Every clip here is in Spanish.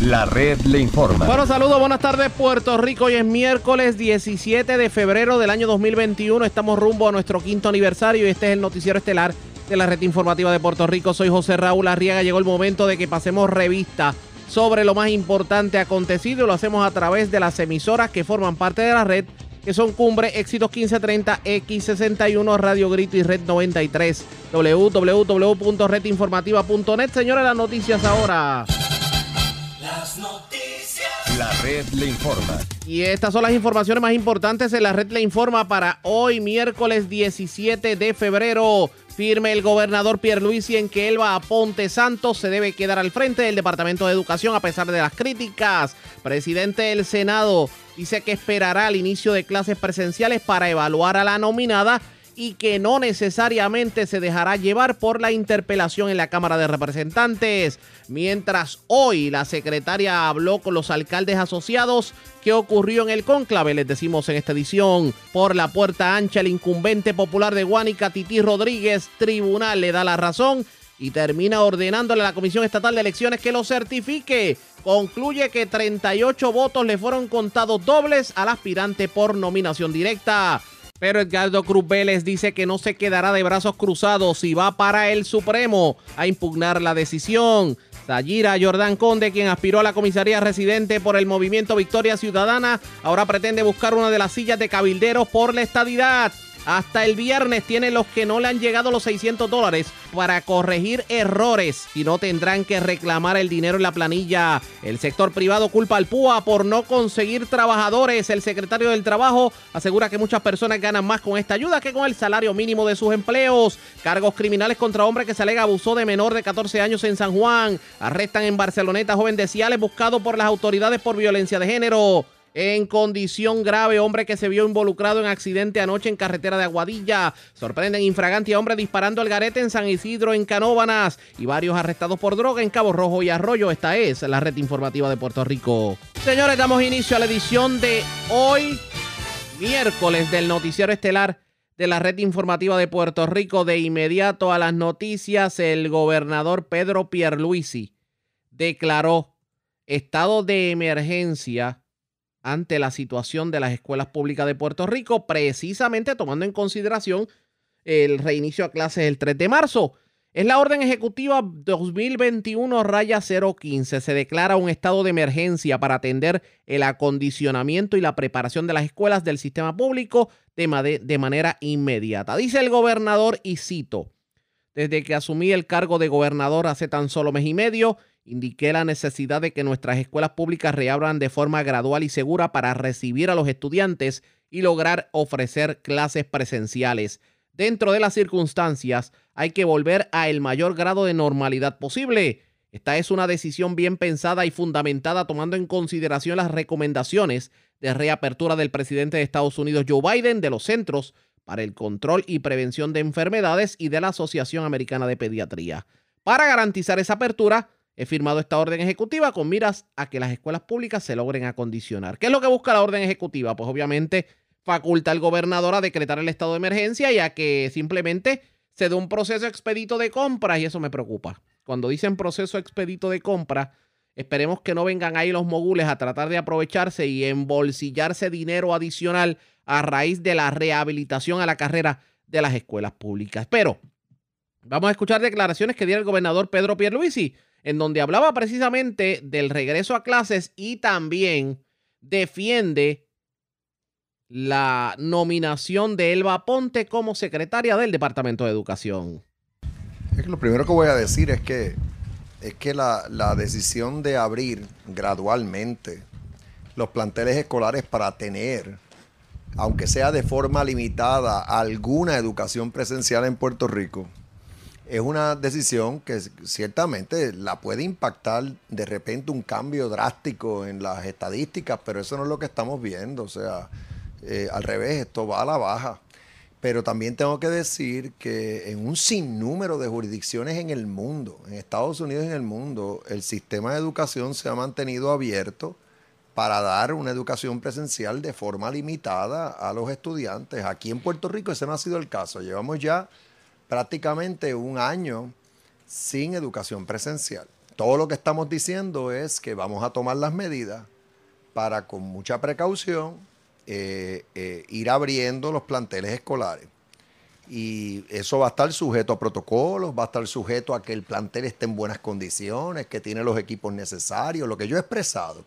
La red le informa. Bueno, saludos, buenas tardes Puerto Rico. Hoy es miércoles 17 de febrero del año 2021. Estamos rumbo a nuestro quinto aniversario y este es el noticiero estelar de la red informativa de Puerto Rico. Soy José Raúl Arriaga. Llegó el momento de que pasemos revista sobre lo más importante acontecido lo hacemos a través de las emisoras que forman parte de la red que son Cumbre, Éxitos 1530, X61, Radio Grito y Red 93. www.redinformativa.net. Señores, las noticias ahora. Las noticias. La red le informa. Y estas son las informaciones más importantes en la red le informa para hoy, miércoles 17 de febrero. Firme el gobernador Pierluisi en que Elba Aponte Santos se debe quedar al frente del Departamento de Educación a pesar de las críticas. Presidente del Senado dice que esperará el inicio de clases presenciales para evaluar a la nominada y que no necesariamente se dejará llevar por la interpelación en la Cámara de Representantes. Mientras hoy la secretaria habló con los alcaldes asociados, ¿qué ocurrió en el conclave? Les decimos en esta edición. Por la puerta ancha, el incumbente popular de Guánica, Titi Rodríguez, tribunal le da la razón y termina ordenándole a la Comisión Estatal de Elecciones que lo certifique. Concluye que 38 votos le fueron contados dobles al aspirante por nominación directa. Pero Edgardo Cruz Vélez dice que no se quedará de brazos cruzados y va para el Supremo a impugnar la decisión. Sayira Jordán Conde, quien aspiró a la comisaría residente por el movimiento Victoria Ciudadana, ahora pretende buscar una de las sillas de cabilderos por la estadidad. Hasta el viernes tienen los que no le han llegado los 600 dólares para corregir errores y no tendrán que reclamar el dinero en la planilla. El sector privado culpa al PUA por no conseguir trabajadores. El secretario del Trabajo asegura que muchas personas ganan más con esta ayuda que con el salario mínimo de sus empleos. Cargos criminales contra hombre que se alega abusó de menor de 14 años en San Juan. Arrestan en Barceloneta joven de Ciales buscado por las autoridades por violencia de género en condición grave, hombre que se vio involucrado en accidente anoche en carretera de Aguadilla. Sorprenden infragante a hombre disparando al garete en San Isidro, en Canóbanas. Y varios arrestados por droga en Cabo Rojo y Arroyo. Esta es la red informativa de Puerto Rico. Señores, damos inicio a la edición de hoy, miércoles, del noticiero estelar de la red informativa de Puerto Rico. De inmediato a las noticias, el gobernador Pedro Pierluisi declaró estado de emergencia ante la situación de las escuelas públicas de Puerto Rico, precisamente tomando en consideración el reinicio a clases el 3 de marzo. Es la orden ejecutiva 2021 raya 015. Se declara un estado de emergencia para atender el acondicionamiento y la preparación de las escuelas del sistema público de, de manera inmediata. Dice el gobernador, y cito, desde que asumí el cargo de gobernador hace tan solo mes y medio, indiqué la necesidad de que nuestras escuelas públicas reabran de forma gradual y segura para recibir a los estudiantes y lograr ofrecer clases presenciales. Dentro de las circunstancias, hay que volver a el mayor grado de normalidad posible. Esta es una decisión bien pensada y fundamentada tomando en consideración las recomendaciones de reapertura del presidente de Estados Unidos Joe Biden de los Centros para el Control y Prevención de Enfermedades y de la Asociación Americana de Pediatría. Para garantizar esa apertura, He firmado esta orden ejecutiva con miras a que las escuelas públicas se logren acondicionar. ¿Qué es lo que busca la orden ejecutiva? Pues obviamente faculta al gobernador a decretar el estado de emergencia y a que simplemente se dé un proceso expedito de compra y eso me preocupa. Cuando dicen proceso expedito de compra, esperemos que no vengan ahí los mogules a tratar de aprovecharse y embolsillarse dinero adicional a raíz de la rehabilitación a la carrera de las escuelas públicas. Pero vamos a escuchar declaraciones que dio el gobernador Pedro Pierluisi en donde hablaba precisamente del regreso a clases y también defiende la nominación de Elba Ponte como secretaria del Departamento de Educación. lo primero que voy a decir es que, es que la, la decisión de abrir gradualmente los planteles escolares para tener, aunque sea de forma limitada, alguna educación presencial en Puerto Rico, es una decisión que ciertamente la puede impactar de repente un cambio drástico en las estadísticas, pero eso no es lo que estamos viendo. O sea, eh, al revés, esto va a la baja. Pero también tengo que decir que en un sinnúmero de jurisdicciones en el mundo, en Estados Unidos y en el mundo, el sistema de educación se ha mantenido abierto para dar una educación presencial de forma limitada a los estudiantes. Aquí en Puerto Rico ese no ha sido el caso. Llevamos ya prácticamente un año sin educación presencial. todo lo que estamos diciendo es que vamos a tomar las medidas para con mucha precaución eh, eh, ir abriendo los planteles escolares. Y eso va a estar sujeto a protocolos, va a estar sujeto a que el plantel esté en buenas condiciones, que tiene los equipos necesarios, lo que yo he expresado.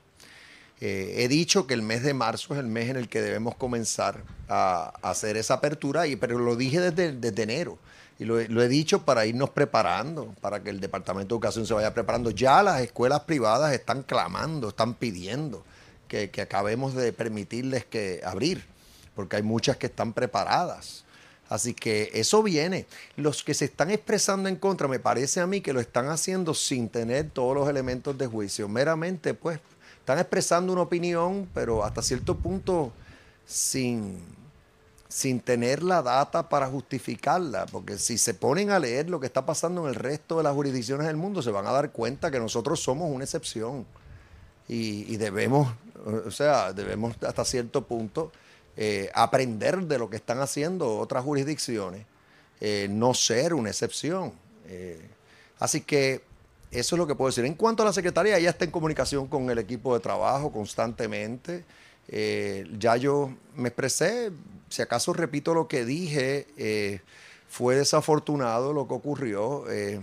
Eh, he dicho que el mes de marzo es el mes en el que debemos comenzar a, hacer esa apertura, y, pero lo dije desde, desde enero. Y lo, he dicho para irnos preparando, para que el Departamento de Educación se vaya preparando. Ya las escuelas privadas están clamando, están pidiendo que, acabemos de permitirles que abrir, porque hay muchas que están preparadas. Así que eso viene. Los que se están expresando en contra, me parece a mí que lo están haciendo sin tener todos los elementos de juicio. Meramente, pues, están expresando una opinión, pero hasta cierto punto sin, sin tener la data para justificarla, porque si se ponen a leer lo que está pasando en el resto de las jurisdicciones del mundo, se van a dar cuenta que nosotros somos una excepción y, debemos, o sea, debemos hasta cierto punto eh, aprender de lo que están haciendo otras jurisdicciones, eh, no ser una excepción. Eh, así que eso es lo que puedo decir. En cuanto a la secretaría, ella está en comunicación con el equipo de trabajo constantemente. Ya yo me expresé, si acaso repito lo que dije, eh, fue desafortunado lo que ocurrió. Eh,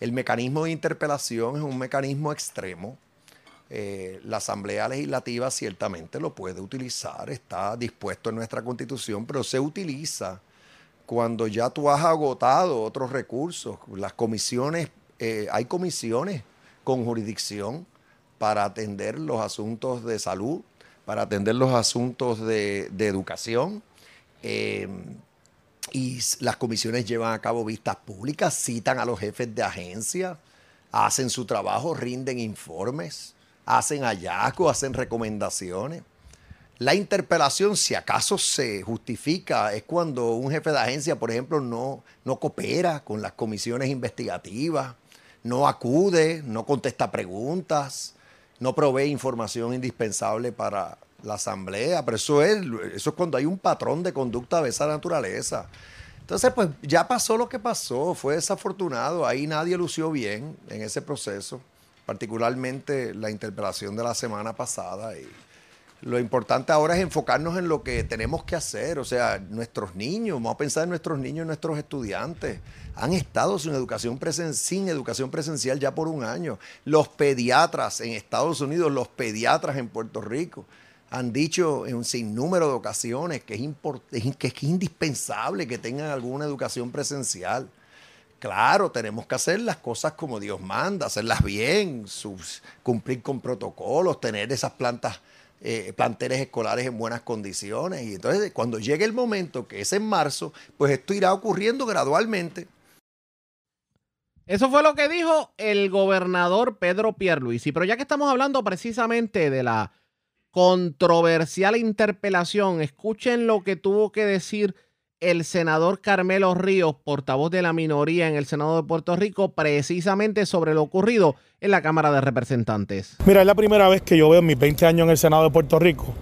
el mecanismo de interpelación es un mecanismo extremo. Eh, la Asamblea Legislativa ciertamente lo puede utilizar, está dispuesto en nuestra constitución, pero se utiliza cuando ya tú has agotado otros recursos. Las comisiones, hay comisiones con jurisdicción para atender los asuntos de salud, para atender los asuntos de educación, eh, y las comisiones llevan a cabo vistas públicas, citan a los jefes de agencia, hacen su trabajo, rinden informes, hacen hallazgos, hacen recomendaciones. La interpelación, si acaso se justifica, es cuando un jefe de agencia, por ejemplo, no, no coopera con las comisiones investigativas, no acude, no contesta preguntas, no provee información indispensable para la asamblea, pero eso es, eso es cuando hay un patrón de conducta de esa naturaleza. Entonces, pues ya pasó lo que pasó, fue desafortunado, ahí nadie lució bien en ese proceso, particularmente la interpelación de la semana pasada. Y lo importante ahora es enfocarnos en lo que tenemos que hacer, o sea, nuestros niños, vamos a pensar en nuestros niños, nuestros estudiantes, han estado sin educación, sin educación presencial ya por un año. Los pediatras en Estados Unidos, los pediatras en Puerto Rico han dicho en un sinnúmero de ocasiones que es, que es indispensable que tengan alguna educación presencial. Claro, tenemos que hacer las cosas como Dios manda, hacerlas bien, cumplir con protocolos, tener esas plantas, eh, planteles escolares en buenas condiciones. Y entonces, cuando llegue el momento, que es en marzo, pues esto irá ocurriendo gradualmente. Eso fue lo que dijo el gobernador Pedro Pierluisi. Pero ya que estamos hablando precisamente de la controversial interpelación. Escuchen lo que tuvo que decir el senador Carmelo Ríos, portavoz de la minoría en el Senado de Puerto Rico, precisamente sobre lo ocurrido en la Cámara de Representantes. Mira, es la primera vez que yo veo en mis 20 años en el Senado de Puerto Rico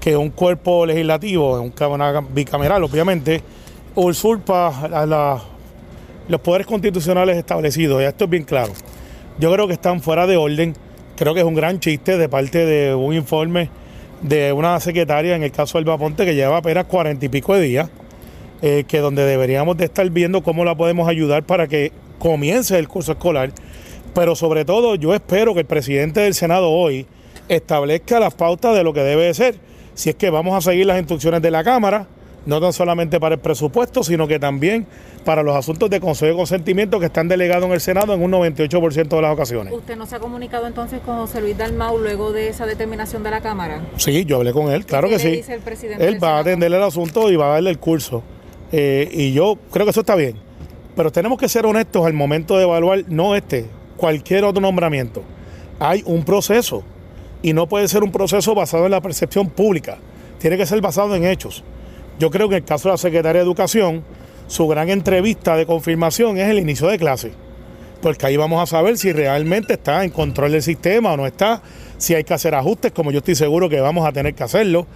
que un cuerpo legislativo, un cámara bicameral obviamente, usurpa los poderes constitucionales establecidos. Y esto es bien claro. Yo creo que están fuera de orden creo que es un gran chiste de parte de un informe de una secretaria, en el caso del Ponte, que lleva apenas cuarenta y pico de días, eh, que donde deberíamos de estar viendo cómo la podemos ayudar para que comience el curso escolar. Pero sobre todo yo espero que el presidente del Senado hoy establezca las pautas de lo que debe de ser. Si es que vamos a seguir las instrucciones de la Cámara, no tan solamente para el presupuesto, sino que también para los asuntos de consejo de consentimiento que están delegados en el Senado en un 98% de las ocasiones. ¿Usted no se ha comunicado entonces con José Luis Dalmau luego de esa determinación de la Cámara? Sí, yo hablé con él, claro que sí. Dice el presidente él va a atender el asunto y va a darle el curso. Eh, y yo creo que eso está bien. Pero tenemos que ser honestos al momento de evaluar, no este, cualquier otro nombramiento. Hay un proceso y no puede ser un proceso basado en la percepción pública. Tiene que ser basado en hechos. Yo creo que en el caso de la Secretaría de Educación, su gran entrevista de confirmación es el inicio de clase. Porque ahí vamos a saber si realmente está en control del sistema o no está, si hay que hacer ajustes, como yo estoy seguro que vamos a tener que hacerlo,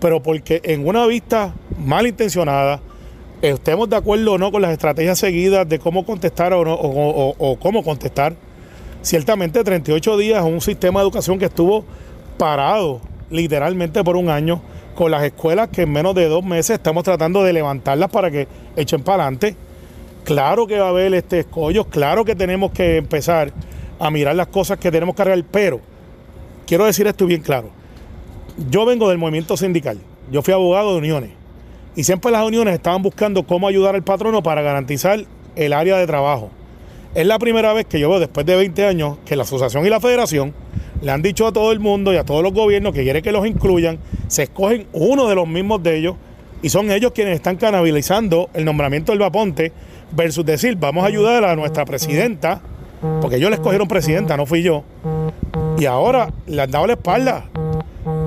pero porque en una vista malintencionada, estemos de acuerdo o no con las estrategias seguidas de cómo contestar o, no, o, cómo contestar, Ciertamente 38 días un sistema de educación que estuvo parado literalmente por un año con las escuelas que en menos de dos meses estamos tratando de levantarlas para que echen para adelante. Claro que va a haber este escollos, claro que tenemos que empezar a mirar las cosas que tenemos que arreglar, pero quiero decir esto bien claro. Yo vengo del movimiento sindical, yo fui abogado de uniones y siempre las uniones estaban buscando cómo ayudar al patrono para garantizar el área de trabajo. Es la primera vez que yo veo después de 20 años que la asociación y la federación le han dicho a todo el mundo y a todos los gobiernos que quieren que los incluyan, se escogen uno de los mismos de ellos y son ellos quienes están canabilizando el nombramiento del Vaponte versus decir, vamos a ayudar a nuestra presidenta, porque ellos le escogieron presidenta, no fui yo, y ahora le han dado la espalda.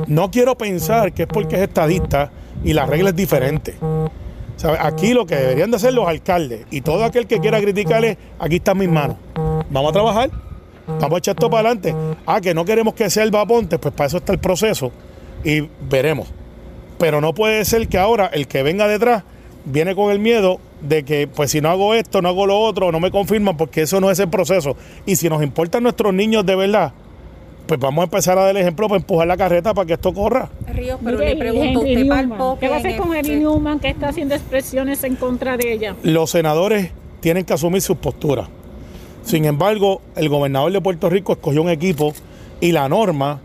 No quiero pensar que es porque es estadista y la regla es diferente. Aquí lo que deberían de hacer los alcaldes y todo aquel que quiera criticarle, aquí están mis manos. Vamos a trabajar, vamos a echar esto para adelante. Ah, que no queremos que sea el Vaponte, pues para eso está el proceso y veremos. Pero no puede ser que ahora el que venga detrás viene con el miedo de que pues si no hago esto, no hago lo otro, no me confirman porque eso no es el proceso. Y si nos importan nuestros niños de verdad, pues vamos a empezar a dar el ejemplo para empujar la carreta para que esto corra. Ríos, pero le pregunto, ¿usted palpó ¿Qué va a hacer con Henry este- Newman que está haciendo expresiones en contra de ella? Los senadores tienen que asumir sus posturas. Sin embargo, el gobernador de Puerto Rico escogió un equipo y la norma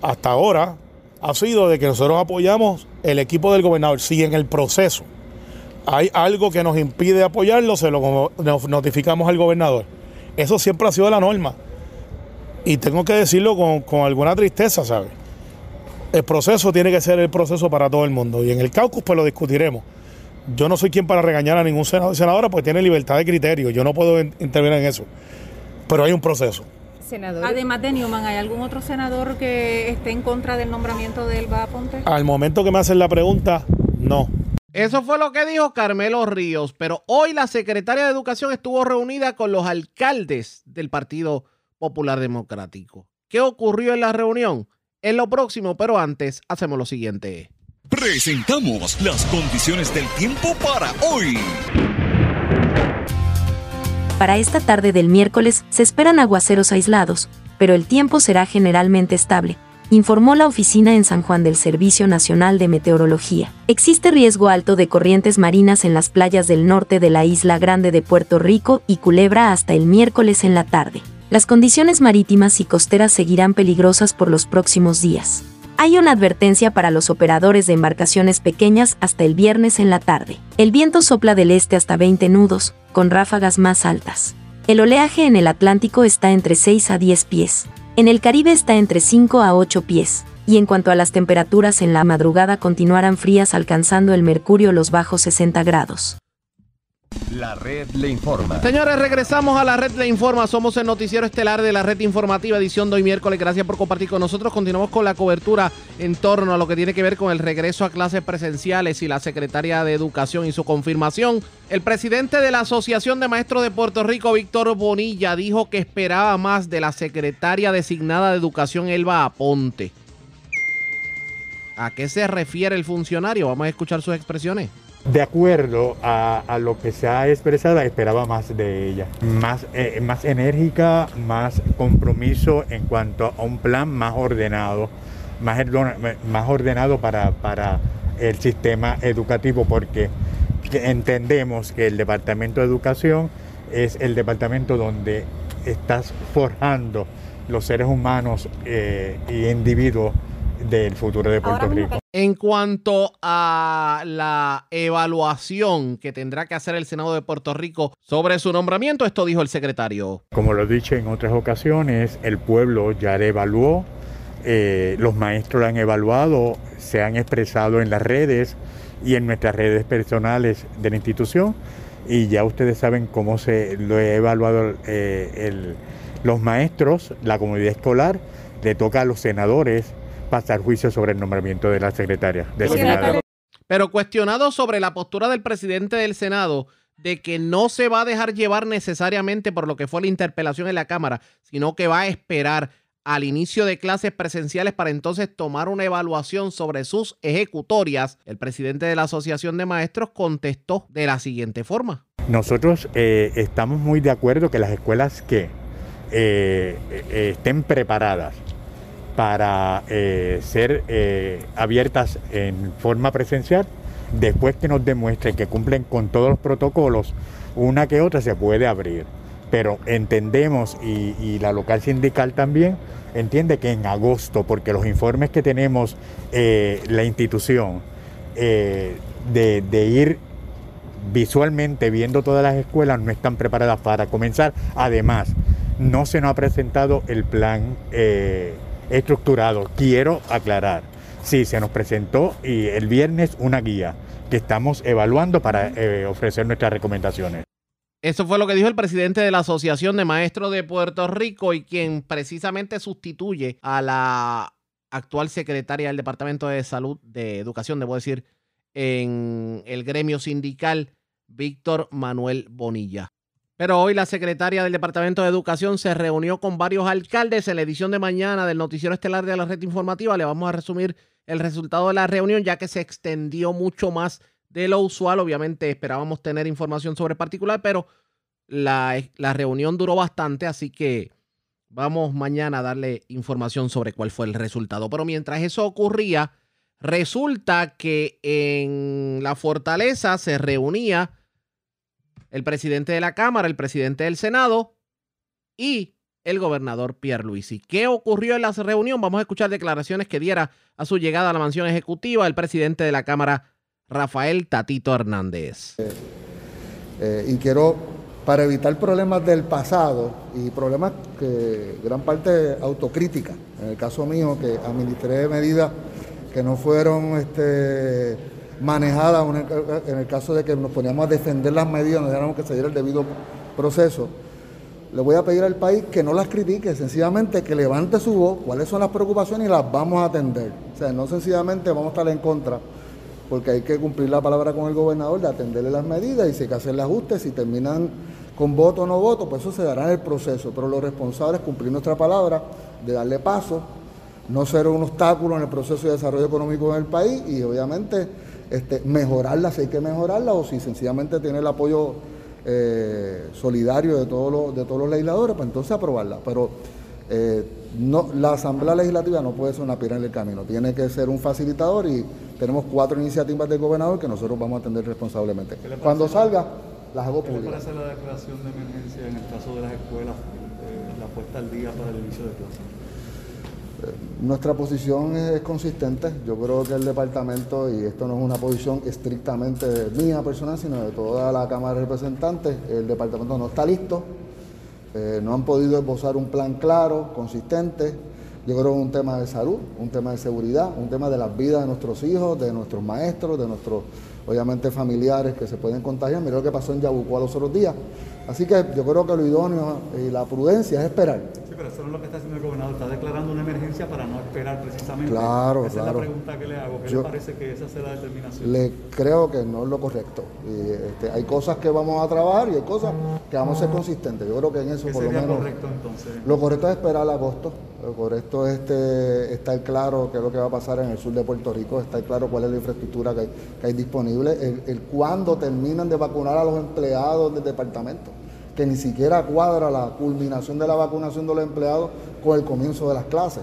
hasta ahora ha sido de que nosotros apoyamos el equipo del gobernador. Si en el proceso hay algo que nos impide apoyarlo, se lo notificamos al gobernador. Eso siempre ha sido la norma. Y tengo que decirlo con, con alguna tristeza, ¿sabes? El proceso tiene que ser el proceso para todo el mundo. Y en el caucus, pues lo discutiremos. Yo no soy quien para regañar a ningún senador y senadora, porque tiene libertad de criterio. Yo no puedo in- intervenir en eso. Pero hay un proceso. Senador. Además de Newman, ¿hay algún otro senador que esté en contra del nombramiento de Elba Ponte? Al momento que me hacen la pregunta, no. Eso fue lo que dijo Carmelo Ríos, pero hoy la secretaria de Educación estuvo reunida con los alcaldes del Partido Popular Democrático. ¿Qué ocurrió en la reunión? En lo próximo, pero antes hacemos lo siguiente. Presentamos las condiciones del tiempo para hoy. Para esta tarde del miércoles se esperan aguaceros aislados, pero el tiempo será generalmente estable, informó la oficina en San Juan del Servicio Nacional de Meteorología. Existe riesgo alto de corrientes marinas en las playas del norte de la isla grande de Puerto Rico y Culebra hasta el miércoles en la tarde. Las condiciones marítimas y costeras seguirán peligrosas por los próximos días. Hay una advertencia para los operadores de embarcaciones pequeñas hasta el viernes en la tarde. El viento sopla del este hasta 20 nudos, con ráfagas más altas. El oleaje en el Atlántico está entre 6 a 10 pies. En el Caribe está entre 5 a 8 pies. Y en cuanto a las temperaturas en la madrugada continuarán frías alcanzando el mercurio los bajos 60 grados. La red le informa. Señores, regresamos a la red Le Informa. Somos el noticiero estelar de la red informativa, edición de hoy miércoles. Gracias por compartir con nosotros. Continuamos con la cobertura en torno a lo que tiene que ver con el regreso a clases presenciales y la secretaria de Educación y su confirmación. El presidente de la Asociación de Maestros de Puerto Rico, Víctor Bonilla, dijo que esperaba más de la secretaria designada de Educación, Elba Aponte. ¿A qué se refiere el funcionario? Vamos a escuchar sus expresiones. De acuerdo a, lo que se ha expresado, esperaba más de ella. Más, eh, más enérgica, más compromiso en cuanto a un plan más ordenado, más ordenado para, para el sistema educativo, porque entendemos que el Departamento de Educación es el departamento donde estás forjando los seres humanos eh, y individuos del futuro de Puerto Rico. En cuanto a la evaluación que tendrá que hacer el Senado de Puerto Rico sobre su nombramiento, esto dijo el secretario. Como lo he dicho en otras ocasiones, el pueblo ya le evaluó, eh, los maestros lo han evaluado, se han expresado en las redes y en nuestras redes personales de la institución y ya ustedes saben cómo se lo he evaluado eh, el- los maestros, la comunidad escolar, le toca a los senadores pasar juicio sobre el nombramiento de la secretaria. designada. Pero cuestionado sobre la postura del presidente del Senado de que no se va a dejar llevar necesariamente por lo que fue la interpelación en la Cámara, sino que va a esperar al inicio de clases presenciales para entonces tomar una evaluación sobre sus ejecutorias, el presidente de la Asociación de Maestros contestó de la siguiente forma. Nosotros eh, estamos muy de acuerdo que las escuelas que eh, eh, estén preparadas para eh, ser eh, abiertas en forma presencial, después que nos demuestren que cumplen con todos los protocolos, una que otra se puede abrir. Pero entendemos, y, la local sindical también, entiende que en agosto, porque los informes que tenemos eh, la institución de, ir visualmente viendo todas las escuelas no están preparadas para comenzar. Además, no se nos ha presentado el plan estructurado. Quiero aclarar, sí, se nos presentó y el viernes una guía que estamos evaluando para eh, ofrecer nuestras recomendaciones. Eso fue lo que dijo el presidente de la Asociación de Maestros de Puerto Rico y quien precisamente sustituye a la actual secretaria del Departamento de Salud, de Educación, debo decir, en el gremio sindical, Víctor Manuel Bonilla. Pero hoy la secretaria del Departamento de Educación se reunió con varios alcaldes en la edición de mañana del Noticiero Estelar de la Red Informativa. Le vamos a resumir el resultado de la reunión ya que se extendió mucho más de lo usual. Obviamente esperábamos tener información sobre particular, pero la, la reunión duró bastante, así que vamos mañana a darle información sobre cuál fue el resultado. Pero mientras eso ocurría, resulta que en la fortaleza se reunía el presidente de la Cámara, el presidente del Senado y el gobernador Pierluisi. ¿Qué ocurrió en la reunión? Vamos a escuchar declaraciones que diera a su llegada a la mansión ejecutiva el presidente de la Cámara, Rafael Tatito Hernández. Eh, y quiero, para evitar problemas del pasado y problemas que gran parte autocrítica, en el caso mío, que administré medidas que no fueron este, manejadas en el, caso de que nos poníamos a defender las medidas, no dejáramos que se diera el debido proceso. Le voy a pedir al país que no las critique, sencillamente que levante su voz, cuáles son las preocupaciones y las vamos a atender. O sea, no sencillamente vamos a estar en contra, porque hay que cumplir la palabra con el gobernador de atenderle las medidas y si hay que hacerle ajustes, si terminan con voto o no voto, pues eso se dará en el proceso. Pero lo responsable es cumplir nuestra palabra, de darle paso, no ser un obstáculo en el proceso de desarrollo económico en el país y obviamente este, mejorarla si hay que mejorarla o si sencillamente tiene el apoyo eh, solidario de todos, los, de todos los legisladores, pues entonces aprobarla. Pero eh, no, la Asamblea Legislativa no puede ser una piedra en el camino, tiene que ser un facilitador y tenemos cuatro iniciativas del gobernador que nosotros vamos a atender responsablemente. Cuando salga, las hago ¿Qué le públicas. parece la declaración de emergencia en el caso de las escuelas, eh, la puesta al día para el inicio de clases? Nuestra posición es consistente. Yo creo que el departamento, y esto no es una posición estrictamente mía personal, sino de toda la Cámara de Representantes, el departamento no está listo. Eh, no han podido esbozar un plan claro, consistente. Yo creo que es un tema de salud, un tema de seguridad, un tema de las vidas de nuestros hijos, de nuestros maestros, de nuestros, obviamente, familiares que se pueden contagiar. Mira lo que pasó en Yabucoa los otros días. Así que yo creo que lo idóneo y la prudencia es esperar. Sí, pero eso no es lo que está haciendo el gobernador, está declarando una emergencia para no esperar precisamente. Claro, Esa claro. es la pregunta que le hago. ¿Qué Yo- le parece que esa sea la determinación? Le creo que no es lo correcto. Y, este, hay cosas que vamos a trabajar y hay cosas que vamos a ser consistentes. Yo creo que en eso ¿Qué por lo sería menos. correcto entonces? Lo correcto es esperar agosto. Lo correcto es este, estar claro qué es lo que va a pasar en el sur de Puerto Rico, estar claro cuál es la infraestructura que hay, que hay disponible, el, el cuándo terminan de vacunar a los empleados del departamento, que ni siquiera cuadra la culminación de la vacunación de los empleados con el comienzo de las clases.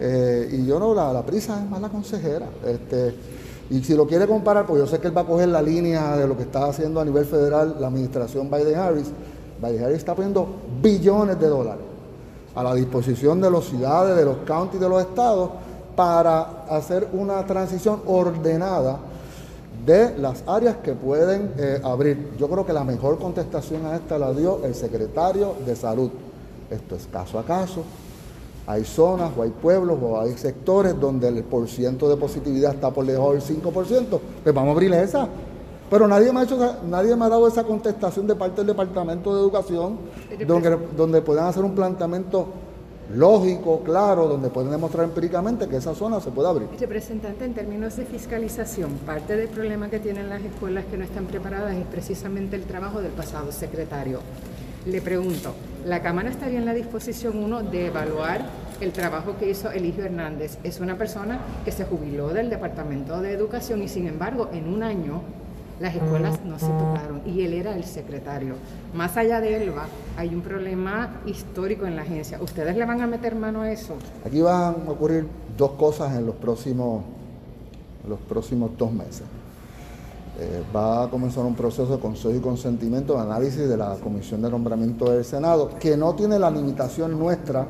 Eh, y yo no, la, prisa es más la consejera. Este, y si lo quiere comparar, pues yo sé que él va a coger la línea de lo que está haciendo a nivel federal la administración Biden-Harris. Biden-Harris está poniendo billones de dólares a la disposición de las ciudades, de los counties, de los estados, para hacer una transición ordenada de las áreas que pueden eh, abrir. Yo creo que la mejor contestación a esta la dio el secretario de Salud. Esto es caso a caso. Hay zonas o hay pueblos o hay sectores donde el porciento de positividad está por debajo del 5%, pues vamos a abrir esa. Pero nadie me, ha hecho, nadie me ha dado esa contestación de parte del Departamento de Educación, donde, donde puedan hacer un planteamiento lógico, claro, donde pueden demostrar empíricamente que esa zona se puede abrir. Representante, en términos de fiscalización, parte del problema que tienen las escuelas que no están preparadas es precisamente el trabajo del pasado secretario. Le pregunto, ¿la Cámara estaría en la disposición, uno, de evaluar el trabajo que hizo Eligio Hernández? Es una persona que se jubiló del Departamento de Educación y, sin embargo, en un año Las escuelas no se tocaron y él era el secretario. Más allá de Elba, hay un problema histórico en la agencia. ¿Ustedes le van a meter mano a eso? Aquí van a ocurrir dos cosas en los próximos, los próximos dos meses. Eh, va a comenzar un proceso de consejo y consentimiento de análisis de la Comisión de Nombramiento del Senado, que no tiene la limitación nuestra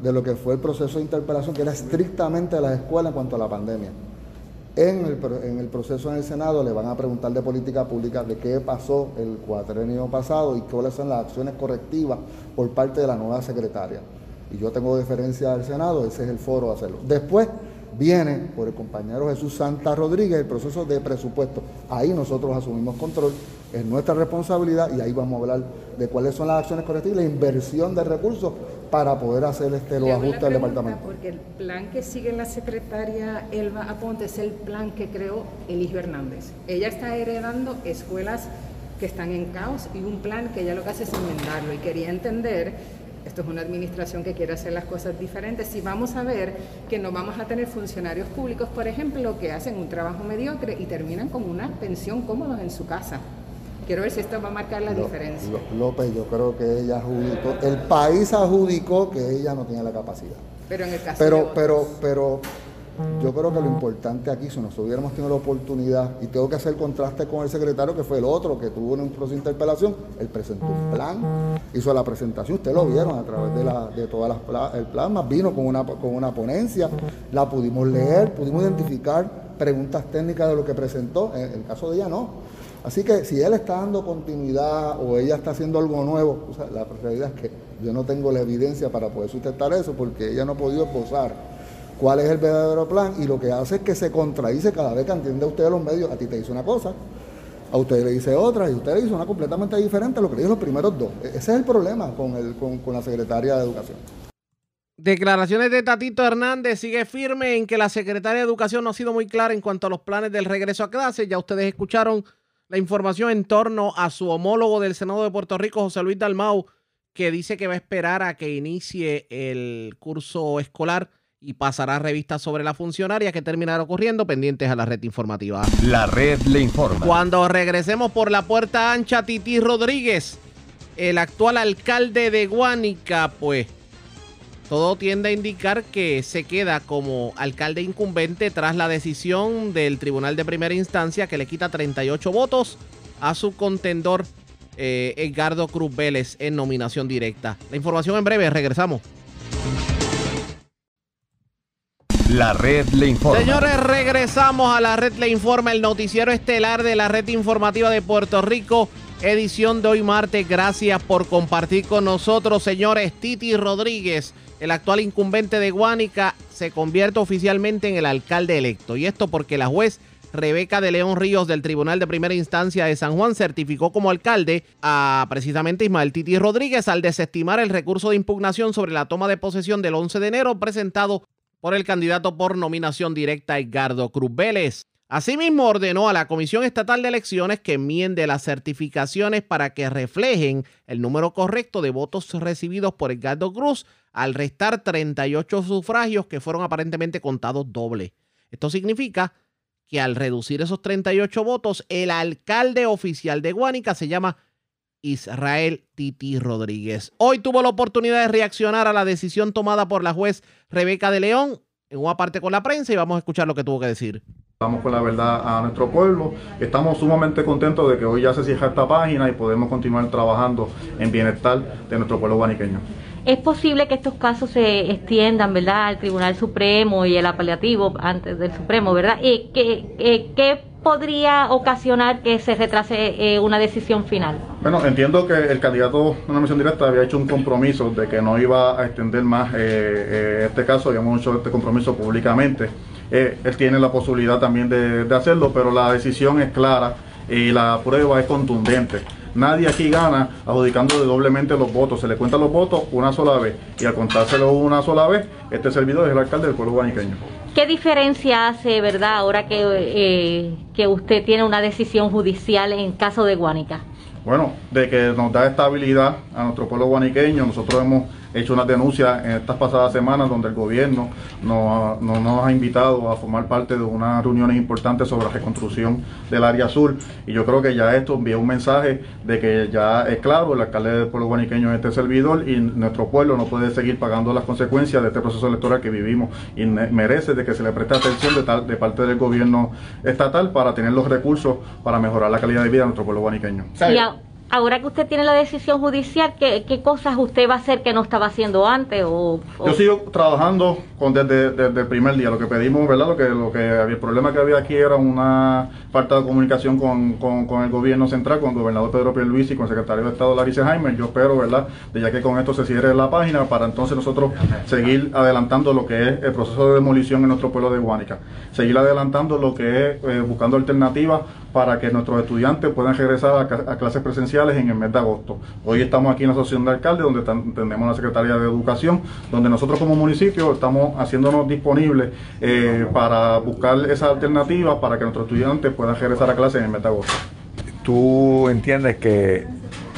de lo que fue el proceso de interpelación, que era estrictamente de las escuelas en cuanto a la pandemia. En el, en el, proceso en el Senado le van a preguntar de política pública de qué pasó el cuatrenio pasado y cuáles son las acciones correctivas por parte de la nueva secretaria. Y yo tengo deferencia al Senado, ese es el foro de hacerlo. Después viene por el compañero Jesús Santa Rodríguez el proceso de presupuesto. Ahí nosotros asumimos control, es nuestra responsabilidad y ahí vamos a hablar de cuáles son las acciones correctivas y la inversión de recursos para poder hacer este, los ajustes del departamento. Porque el plan que sigue la secretaria Elba Aponte es el plan que creó Eligio Hernández. Ella está heredando escuelas que están en caos y un plan que ella lo que hace es enmendarlo y quería entender esto es una administración que quiere hacer las cosas diferentes. Si vamos a ver que no vamos a tener funcionarios públicos, por ejemplo, que hacen un trabajo mediocre y terminan con una pensión cómoda en su casa. Quiero ver si esto va a marcar la diferencia. López, yo creo que ella adjudicó, el país adjudicó que ella no tenía la capacidad. Pero en el caso pero, de pero, pero yo creo que lo importante aquí, si nosotros hubiéramos tenido la oportunidad, y tengo que hacer contraste con el secretario, que fue el otro que tuvo un proceso de interpelación, él presentó un plan, hizo la presentación, ustedes lo vieron a través de, la, de todas las el plasma, vino con una, con una ponencia, la pudimos leer, pudimos identificar preguntas técnicas de lo que presentó, en el caso de ella no. Así que si él está dando continuidad o ella está haciendo algo nuevo, la realidad es que yo no tengo la evidencia para poder sustentar eso porque ella no ha podido esbozar cuál es el verdadero plan y lo que hace es que se contradice cada vez que entiende usted los medios, a ti te dice una cosa, a usted le dice otra y usted le dice una completamente diferente a lo que le dijo los primeros dos. E-, ese es el problema con, el, con, con la Secretaría de Educación. Declaraciones de Tatito Hernández sigue firme en que la Secretaria de Educación no ha sido muy clara en cuanto a los planes del regreso a clase. Ya ustedes escucharon la información en torno a su homólogo del Senado de Puerto Rico, José Luis Dalmau, que dice que va a esperar a que inicie el curso escolar y pasará revistas sobre la funcionaria que terminará ocurriendo pendientes a la red informativa. La red le informa. Cuando regresemos por la puerta ancha, Titi Rodríguez, el actual alcalde de Guánica, pues todo tiende a indicar que se queda como alcalde incumbente tras la decisión del Tribunal de Primera Instancia que le quita 38 votos a su contendor eh, Edgardo Cruz Vélez en nominación directa. La información en breve, regresamos. La red le informa. Señores, regresamos a la red le informa, el noticiero estelar de la red informativa de Puerto Rico, edición de hoy martes. Gracias por compartir con nosotros, señores. Titi Rodríguez, el actual incumbente de Guánica, se convierte oficialmente en el alcalde electo. Y esto porque la juez Rebeca de León Ríos del Tribunal de Primera Instancia de San Juan certificó como alcalde a precisamente Ismael Titi Rodríguez al desestimar el recurso de impugnación sobre la toma de posesión del 11 de enero presentado por el candidato por nominación directa Edgardo Cruz Vélez. Asimismo, ordenó a la Comisión Estatal de Elecciones que enmiende las certificaciones para que reflejen el número correcto de votos recibidos por Edgardo Cruz al restar 38 sufragios que fueron aparentemente contados doble. Esto significa que al reducir esos 38 votos, el alcalde oficial de Guánica se llama Israel Titi Rodríguez. Hoy tuvo la oportunidad de reaccionar a la decisión tomada por la juez Rebeca de León en una parte con la prensa y vamos a escuchar lo que tuvo que decir. Vamos con la verdad a nuestro pueblo. Estamos sumamente contentos de que hoy ya se cierra esta página y podemos continuar trabajando en bienestar de nuestro pueblo guaniqueño. Es posible que estos casos se extiendan, ¿verdad?, al Tribunal Supremo y el apelativo antes del Supremo, ¿verdad? ¿Y qué, eh, qué podría ocasionar que se retrase eh, una decisión final? Bueno, entiendo que el candidato de una misión directa había hecho un compromiso de que no iba a extender más eh, este caso, habíamos hecho este compromiso públicamente. él tiene la posibilidad también de, de hacerlo, pero la decisión es clara y la prueba es contundente. Nadie aquí gana adjudicando doblemente los votos. Se le cuentan los votos una sola vez. Y al contárselo una sola vez, este servidor es el alcalde del pueblo guaniqueño. ¿Qué diferencia hace, verdad, ahora que, eh, que usted tiene una decisión judicial en caso de Guánica? Bueno, de que nos da estabilidad a nuestro pueblo guaniqueño. Nosotros hemos hecho unas denuncias en estas pasadas semanas donde el gobierno nos, no nos ha invitado a formar parte de unas reuniones importantes sobre la reconstrucción del área sur. Y yo creo que ya esto envía un mensaje de que ya es claro, el alcalde del pueblo guaniqueño es este servidor y nuestro pueblo no puede seguir pagando las consecuencias de este proceso electoral que vivimos. Y merece de que se le preste atención de, tal, de parte del gobierno estatal para tener los recursos para mejorar la calidad de vida de nuestro pueblo guaniqueño. Ahora que usted tiene la decisión judicial, ¿qué, ¿qué, cosas usted va a hacer que no estaba haciendo antes? O, Yo sigo trabajando con desde, el primer día. Lo que pedimos, ¿verdad? Lo que, lo que el problema que había aquí era una falta de comunicación con, con, el gobierno central, con el gobernador Pedro Pierluisi y con el secretario de Estado Larissa Jaime. Yo espero, ¿verdad? De ya que con esto se cierre la página para entonces nosotros seguir adelantando lo que es el proceso de demolición en nuestro pueblo de Guánica. Seguir adelantando lo que es eh, buscando alternativas para que nuestros estudiantes puedan regresar a, clases presenciales en el mes de agosto. Hoy estamos aquí en la Asociación de Alcaldes, donde tenemos la Secretaría de Educación, donde nosotros como municipio estamos haciéndonos disponibles eh, para buscar esa alternativa para que nuestros estudiantes puedan regresar a clases en el mes de agosto. ¿Tú entiendes que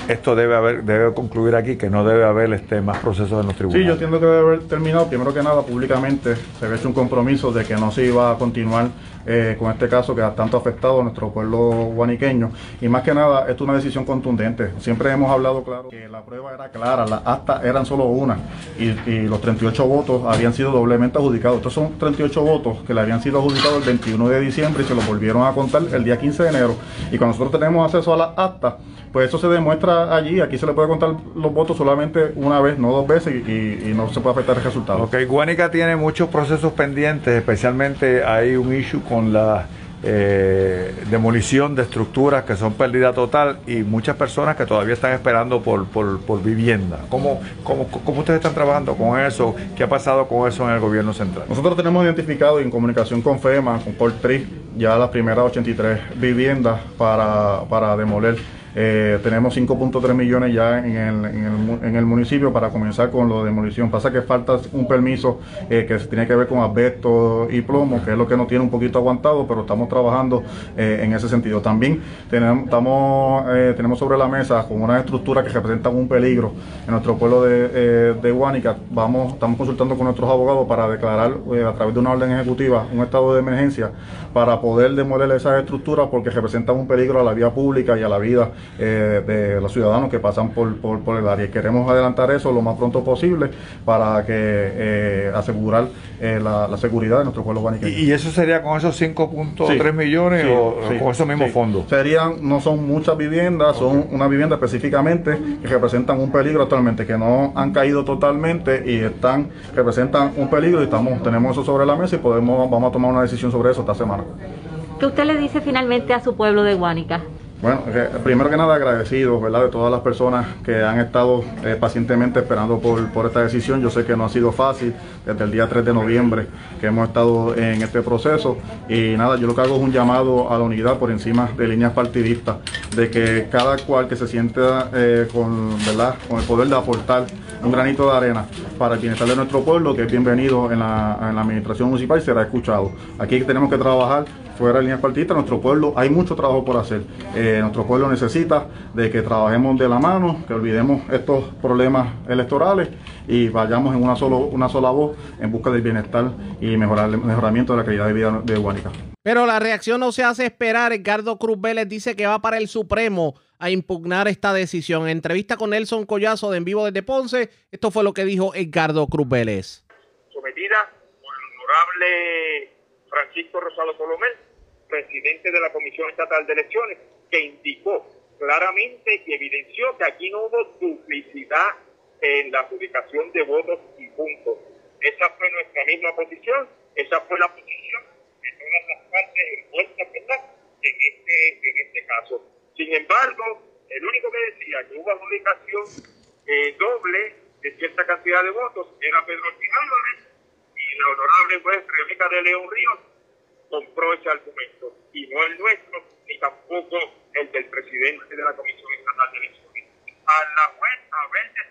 esto debe haber debe concluir aquí, que no debe haber este más procesos en los tribunales. Sí, yo entiendo que debe haber terminado. Primero que nada, públicamente se había hecho un compromiso de que no se iba a continuar eh, con este caso que ha tanto afectado a nuestro pueblo guaniqueño. Y más que nada, esto es una decisión contundente. Siempre hemos hablado claro que la prueba era clara, las actas eran solo una y, los 38 votos habían sido doblemente adjudicados. Estos son 38 votos que le habían sido adjudicados el 21 de diciembre y se los volvieron a contar el día 15 de enero. Y cuando nosotros tenemos acceso a las actas, pues eso se demuestra allí. Aquí se le puede contar los votos solamente una vez, no dos veces, y, no se puede afectar el resultado. Ok, Guanica tiene muchos procesos pendientes, especialmente hay un issue con la eh, demolición de estructuras que son pérdida total y muchas personas que todavía están esperando por, por, vivienda. ¿Cómo, ¿Cómo, cómo, ustedes están trabajando con eso? ¿Qué ha pasado con eso en el gobierno central? Nosotros tenemos identificado en comunicación con FEMA, con Portri, ya las primeras 83 viviendas para, para demoler eh, tenemos 5.3 millones ya en el, en, el, municipio para comenzar con lo de demolición. Pasa que falta un permiso eh, que tiene que ver con asbesto y plomo, que es lo que nos tiene un poquito aguantado, pero estamos trabajando eh, en ese sentido. También tenemos, estamos, tenemos sobre la mesa con una estructura que representan un peligro en nuestro pueblo de, de Huánica. Vamos, estamos consultando con nuestros abogados para declarar a través de una orden ejecutiva un estado de emergencia para poder demoler esas estructuras porque representan un peligro a la vía pública y a la vida eh, de los ciudadanos que pasan por, por, el área. Y queremos adelantar eso lo más pronto posible para que eh, asegurar eh, la, seguridad de nuestro pueblo guaniqueño. ¿Y eso sería con esos 5.3 millones o con esos mismos fondos? Serían, no son muchas viviendas, son una vivienda específicamente que representan un peligro actualmente, que no han caído totalmente y están representan un peligro y estamos tenemos eso sobre la mesa y podemos vamos a tomar una decisión sobre eso esta semana. ¿Qué usted le dice finalmente a su pueblo de Guánica? Bueno, primero que nada agradecido, ¿verdad? De todas las personas que han estado eh, pacientemente esperando por, por, esta decisión. Yo sé que no ha sido fácil desde el día 3 de noviembre que hemos estado en este proceso. Y nada, yo lo que hago es un llamado a la unidad por encima de líneas partidistas, de que cada cual que se sienta eh, con, ¿verdad? con el poder de aportar un granito de arena para el bienestar de nuestro pueblo, que es bienvenido en la, en la administración municipal y será escuchado. Aquí tenemos que trabajar fuera de líneas partidistas, nuestro pueblo hay mucho trabajo por hacer. Eh, nuestro pueblo necesita de que trabajemos de la mano, que olvidemos estos problemas electorales y vayamos en una, solo, una sola voz en busca del bienestar y mejorar, mejoramiento de la calidad de vida de Guanica. Pero la reacción no se hace esperar. Edgardo Cruz Vélez dice que va para el Supremo a impugnar esta decisión. En entrevista con Nelson Collazo de En Vivo desde Ponce, esto fue lo que dijo Edgardo Cruz Vélez. Sometida por el honorable Francisco Rosado Colomel, presidente de la Comisión Estatal de Elecciones, que indicó claramente y evidenció que aquí no hubo duplicidad en la adjudicación de votos y puntos. Esa fue nuestra misma posición, esa fue la posición de todas las partes envueltas en este, en este caso. Sin embargo, el único que decía que hubo adjudicación eh, doble de cierta cantidad de votos era Pedro Ortiz y la honorable juez Rebeca de León Ríos compró ese argumento, y no el nuestro, ni tampoco el del presidente de la Comisión Estatal de Elecciones. A la juez haber decidido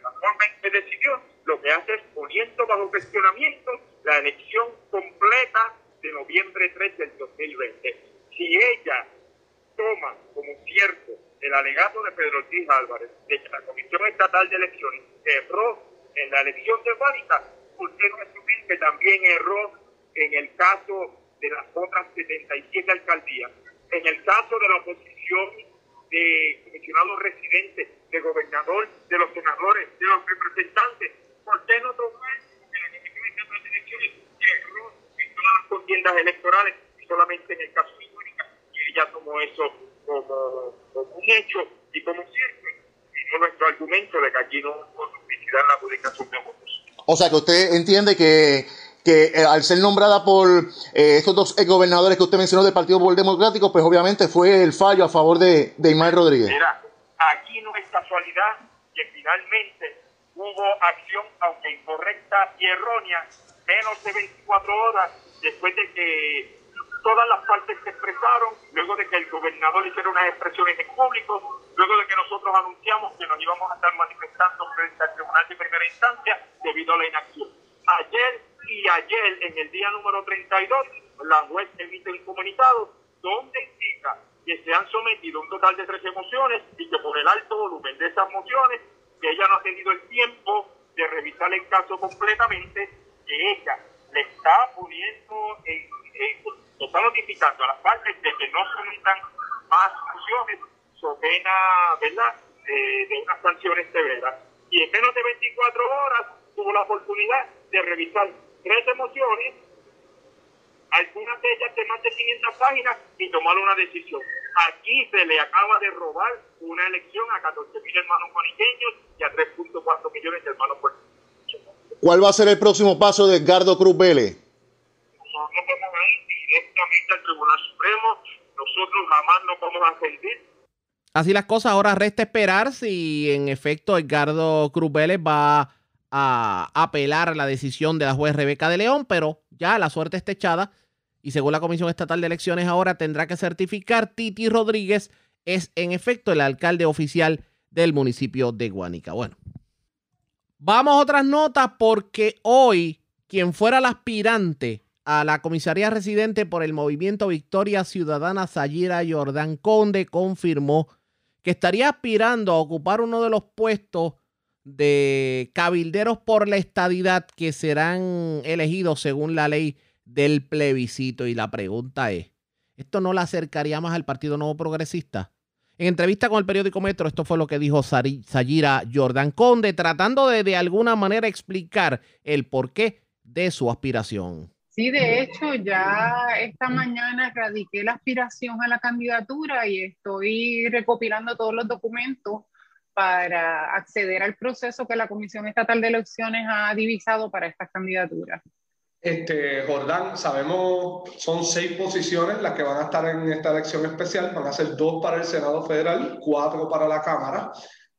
en la forma en que decidió, lo que hace es poniendo bajo cuestionamiento la elección completa de noviembre 3 del 2020. Si ella toma como cierto el alegato de Pedro Ortiz Álvarez de que la Comisión Estatal de Elecciones cerró en la elección de Guánica, usted no asumir que también erró en el caso de las otras 77 alcaldías. En el caso de la posición de comisionado residente, de gobernador, de los senadores, de los representantes, ¿por qué no tomó en todas las contiendas electorales y solamente en el caso de Guánica, que ella tomó eso como, como un hecho y como cierto? Y no nuestro argumento de que aquí no hubo duplicidad en la adjudicación de votos. O sea que usted entiende que que eh, al ser nombrada por eh, estos dos gobernadores que usted mencionó del Partido Popular Democrático, pues obviamente fue el fallo a favor de, de Rodríguez. Mira, aquí no es casualidad que finalmente hubo acción, aunque incorrecta y errónea, menos de 24 horas después de que todas las partes se expresaron, luego de que el gobernador hiciera unas expresiones en público, luego de que nosotros anunciamos que nos íbamos a estar manifestando frente al Tribunal de Primera Instancia debido a la inacción. Ayer y ayer, en el día número 32, la juez emite un comunicado donde indica que se han sometido un total de 13 mociones y que por el alto volumen de esas mociones, que ella no ha tenido el tiempo de revisar el caso completamente, que ella le está poniendo, en, le está notificando a las partes de que no sometan más mociones so pena, ¿verdad?, eh, de unas sanciones severas. Y en menos de 24 horas tuvo la oportunidad de revisar tres emociones, algunas de ellas de más de 500 páginas, y tomar una decisión. Aquí se le acaba de robar una elección a 14 mil hermanos maniqueños y a 3.4 millones de hermanos puertorriqueños. ¿Cuál va a ser el próximo paso de Edgardo Cruz Vélez? Nosotros vamos a ir directamente al Tribunal Supremo, nosotros jamás nos vamos a sentir Así las cosas, ahora resta esperar si en efecto Edgardo Cruz Vélez va a apelar la decisión de la juez Rebeca de León, pero ya la suerte está echada y según la Comisión Estatal de Elecciones ahora tendrá que certificar Titi Rodríguez es en efecto el alcalde oficial del municipio de Guánica. Bueno, vamos a otras notas porque hoy quien fuera el aspirante a la comisaría residente por el movimiento Victoria Ciudadana Sayira Jordán Conde confirmó que estaría aspirando a ocupar uno de los puestos de cabilderos por la estadidad que serán elegidos según la ley del plebiscito. Y la pregunta es, ¿esto no la acercaría más al Partido Nuevo Progresista? En entrevista con el periódico Metro, esto fue lo que dijo Sayira Jordan Conde, tratando de de alguna manera explicar el porqué de su aspiración. Sí, de hecho, ya esta mañana radiqué la aspiración a la candidatura y estoy recopilando todos los documentos para acceder al proceso que la Comisión Estatal de Elecciones ha divisado para estas candidaturas. Este, Jordán, sabemos, son seis posiciones las que van a estar en esta elección especial, van a ser dos para el Senado Federal, cuatro para la Cámara.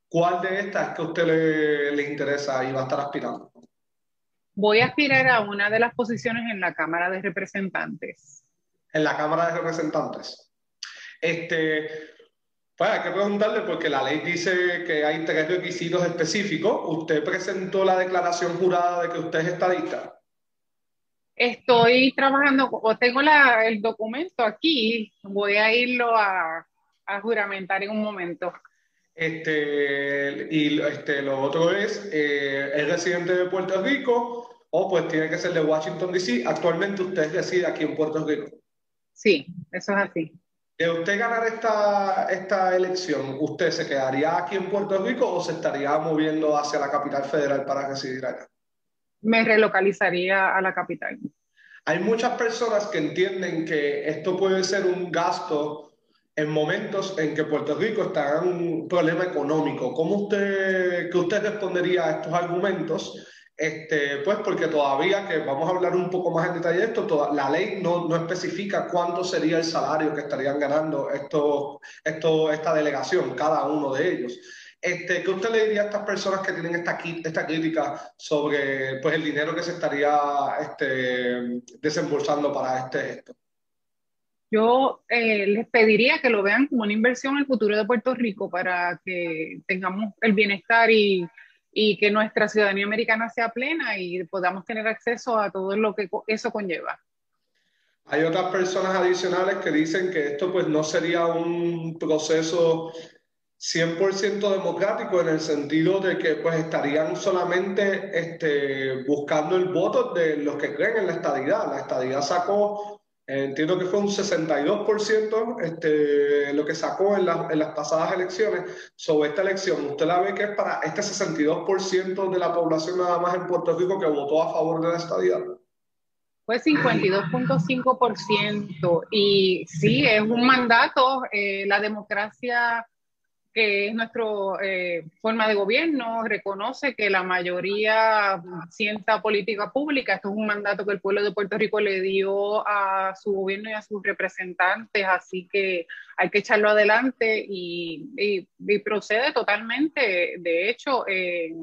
¿Cuál de estas es que a usted le, le interesa y va a estar aspirando? Voy a aspirar a una de las posiciones en la Cámara de Representantes. En la Cámara de Representantes. Este, pues hay que preguntarle porque la ley dice que hay tres requisitos específicos. ¿Usted presentó la declaración jurada de que usted es estadista? Estoy trabajando, o tengo la, el documento aquí, voy a irlo a, a juramentar en un momento. Este, y este, lo otro es, eh, ¿es residente de Puerto Rico o pues tiene que ser de Washington, D.C.? Actualmente usted reside aquí en Puerto Rico. Sí, eso es así. De usted ganar esta, esta elección, ¿usted se quedaría aquí en Puerto Rico o se estaría moviendo hacia la capital federal para residir allá? Me relocalizaría a la capital. Hay muchas personas que entienden que esto puede ser un gasto en momentos en que Puerto Rico está en un problema económico. ¿Cómo usted, que usted respondería a estos argumentos? Este, pues porque todavía, que vamos a hablar un poco más en detalle de esto, la ley no, no, especifica cuánto sería el salario que estarían ganando esto, esto, esta delegación, cada uno de ellos. Este, ¿Qué usted le diría a estas personas que tienen esta, esta crítica sobre pues, el dinero que se estaría este, desembolsando para este gesto? Yo eh, les pediría que lo vean como una inversión en el futuro de Puerto Rico para que tengamos el bienestar y, y que nuestra ciudadanía americana sea plena y podamos tener acceso a todo lo que eso conlleva. Hay otras personas adicionales que dicen que esto pues no sería un proceso 100% democrático en el sentido de que pues estarían solamente este, buscando el voto de los que creen en la estadidad. La estadidad sacó, entiendo que fue un 62% este, lo que sacó en, en, las pasadas elecciones sobre esta elección. ¿Usted la ve que es para este 62% de la población nada más en Puerto Rico que votó a favor de la estadidad? Fue 52.5% y sí, es un mandato, eh, la democracia que es nuestra eh, forma de gobierno, reconoce que la mayoría sienta política pública. Esto es un mandato que el pueblo de Puerto Rico le dio a su gobierno y a sus representantes, así que hay que echarlo adelante y, procede totalmente. De hecho, eh,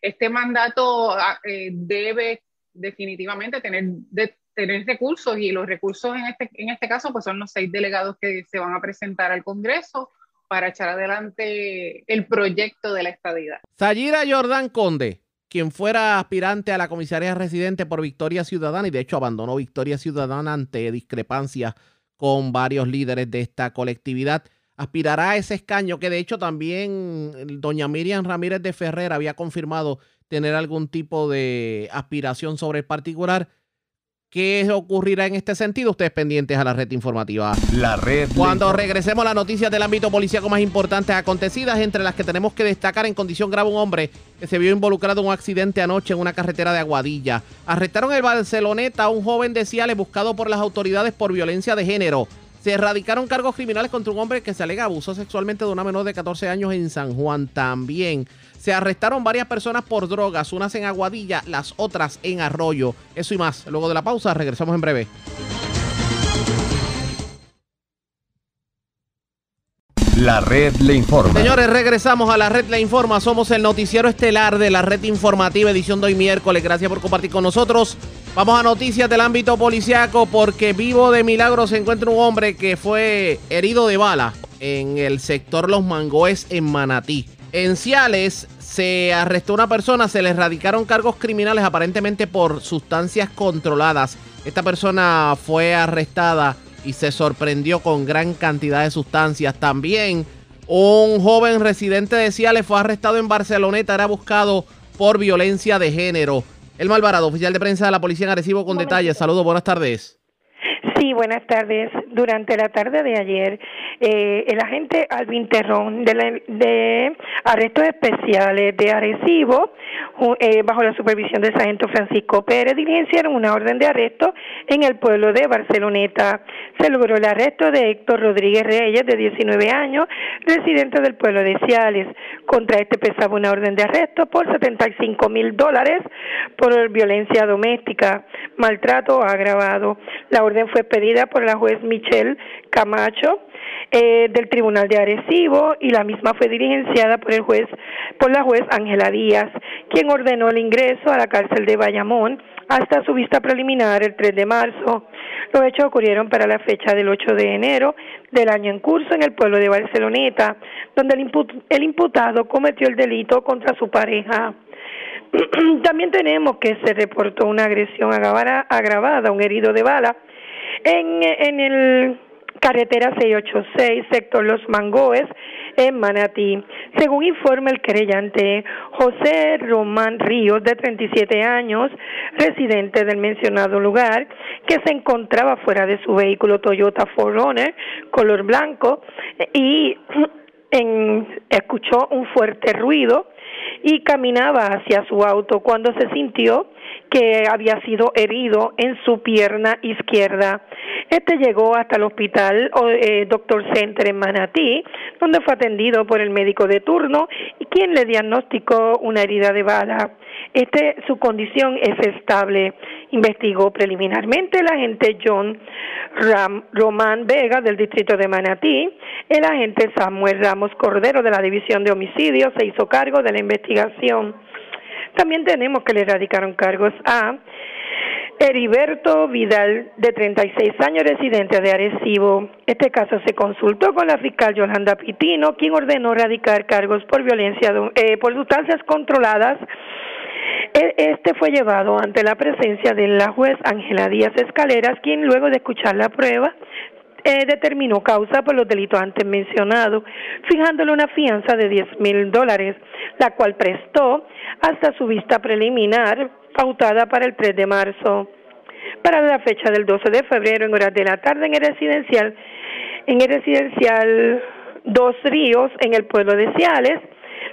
este mandato ah, eh, debe definitivamente tener, de, tener recursos y los recursos en este, en este caso pues son los seis delegados que se van a presentar al Congreso para echar adelante el proyecto de la estadidad. Sayira Jordán Conde, quien fuera aspirante a la comisaría residente por Victoria Ciudadana y de hecho abandonó Victoria Ciudadana ante discrepancias con varios líderes de esta colectividad, aspirará a ese escaño que de hecho también doña Miriam Ramírez de Ferrer había confirmado tener algún tipo de aspiración sobre el particular. ¿Qué ocurrirá en este sentido? Ustedes pendientes a la red informativa. La red. Cuando regresemos a las noticias del ámbito policíaco más importantes acontecidas, entre las que tenemos que destacar en condición grave un hombre que se vio involucrado en un accidente anoche en una carretera de Aguadilla. Arrestaron el Barceloneta a un joven de Ciales buscado por las autoridades por violencia de género. Se erradicaron cargos criminales contra un hombre que se alega abusó sexualmente de una menor de 14 años en San Juan también. Se arrestaron varias personas por drogas, unas en Aguadilla, las otras en Arroyo. Eso y más. Luego de la pausa, regresamos en breve. La red le informa. Señores, regresamos a la red le informa. Somos el noticiero estelar de la red informativa, edición de hoy miércoles. Gracias por compartir con nosotros. Vamos a noticias del ámbito policiaco porque vivo de milagro se encuentra un hombre que fue herido de bala en el sector Los Mangoes en Manatí. En Ciales se arrestó una persona, se le erradicaron cargos criminales aparentemente por sustancias controladas. Esta persona fue arrestada y se sorprendió con gran cantidad de sustancias. También un joven residente de Ciales fue arrestado en Barceloneta, era buscado por violencia de género. El Malvarado, oficial de prensa de la Policía en Arecibo con detalles. Saludos, buenas tardes. Sí, buenas tardes. Durante la tarde de ayer, eh, el agente Alvin Terrón de, de Arrestos Especiales de Arecibo, eh, bajo la supervisión del sargento Francisco Pérez, diligenciaron una orden de arresto en el pueblo de Barceloneta. Se logró el arresto de Héctor Rodríguez Reyes, de 19 años, residente del pueblo de Ciales. Contra este pesaba una orden de arresto por 75 mil dólares por violencia doméstica, maltrato agravado. La orden fue pedida por la juez Michelle Camacho eh, del Tribunal de Arecibo y la misma fue diligenciada por el juez, por la juez Ángela Díaz, quien ordenó el ingreso a la cárcel de Bayamón hasta su vista preliminar el 3 de marzo. Los hechos ocurrieron para la fecha del 8 de enero del año en curso en el pueblo de Barceloneta, donde el, el imputado cometió el delito contra su pareja. También tenemos que se reportó una agresión agravada, un herido de bala, en, en el carretera 686, sector Los Mangoes, en Manatí. Según informa el querellante José Román Ríos, de 37 años, residente del mencionado lugar, que se encontraba fuera de su vehículo Toyota 4Runner, color blanco, y en, escuchó un fuerte ruido y caminaba hacia su auto cuando se sintió que había sido herido en su pierna izquierda. Este llegó hasta el hospital eh, Doctor Center en Manatí, donde fue atendido por el médico de turno y quien le diagnosticó una herida de bala. Este, su condición es estable. Investigó preliminarmente el agente John Ram, Román Vega del distrito de Manatí. El agente Samuel Ramos Cordero de la División de Homicidios se hizo cargo de la investigación. También tenemos que le erradicaron cargos a Heriberto Vidal, de 36 años, residente de Arecibo. Este caso se consultó con la fiscal Yolanda Pitino, quien ordenó erradicar cargos por violencia, eh, por sustancias controladas. E, este fue llevado ante la presencia de la juez Ángela Díaz Escaleras, quien luego de escuchar la prueba eh, determinó causa por los delitos antes mencionados, fijándole una fianza de 10 mil dólares, la cual prestó hasta su vista preliminar pautada para el 3 de marzo. Para la fecha del 12 de febrero, en horas de la tarde, en el residencial, en el residencial Dos Ríos, en el pueblo de Ciales,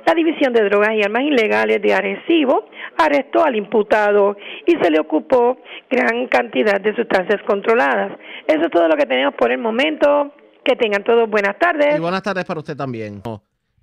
la División de Drogas y Armas Ilegales de Arecibo arrestó al imputado y se le ocupó gran cantidad de sustancias controladas. Eso es todo lo que tenemos por el momento. Que tengan todos buenas tardes. Y buenas tardes para usted también.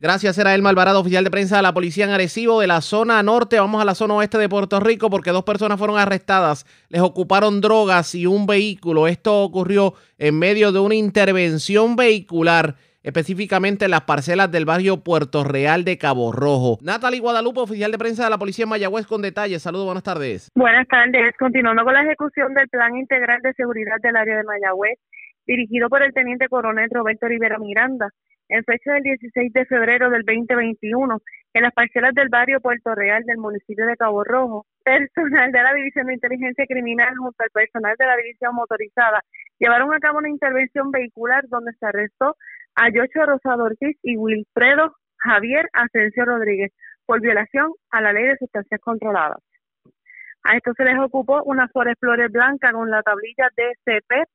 Gracias, era Elma Alvarado, oficial de prensa de la policía en Arecibo, de la zona norte. Vamos a la zona oeste de Puerto Rico porque dos personas fueron arrestadas. Les ocuparon drogas y un vehículo. Esto ocurrió en medio de una intervención vehicular específicamente en las parcelas del barrio Puerto Real de Cabo Rojo. Natalie Guadalupe, oficial de prensa de la Policía en Mayagüez, con detalles. Saludos, buenas tardes. Buenas tardes. Continuando con la ejecución del Plan Integral de Seguridad del área de Mayagüez, dirigido por el Teniente Coronel Roberto Rivera Miranda, en fecha del 16 de febrero del 2021, en las parcelas del barrio Puerto Real del municipio de Cabo Rojo, personal de la División de Inteligencia Criminal junto al personal de la División Motorizada llevaron a cabo una intervención vehicular donde se arrestó a Yocho Rosado Ortiz y Wilfredo Javier Asensio Rodríguez por violación a la ley de sustancias controladas. A esto se les ocupó una Ford Explorer blanca con la tablilla DCP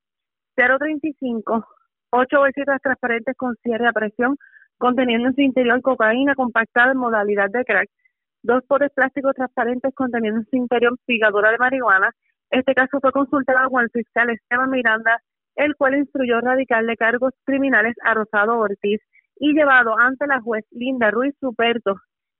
035, ocho bolsitas transparentes con cierre a presión conteniendo en su interior cocaína compactada en modalidad de crack, dos potes plásticos transparentes conteniendo en su interior figadura de marihuana. Este caso fue consultado con el fiscal Esteban Miranda el cual instruyó radicarle cargos criminales a Rosado Ortiz y llevado ante la juez Linda Ruiz Superto,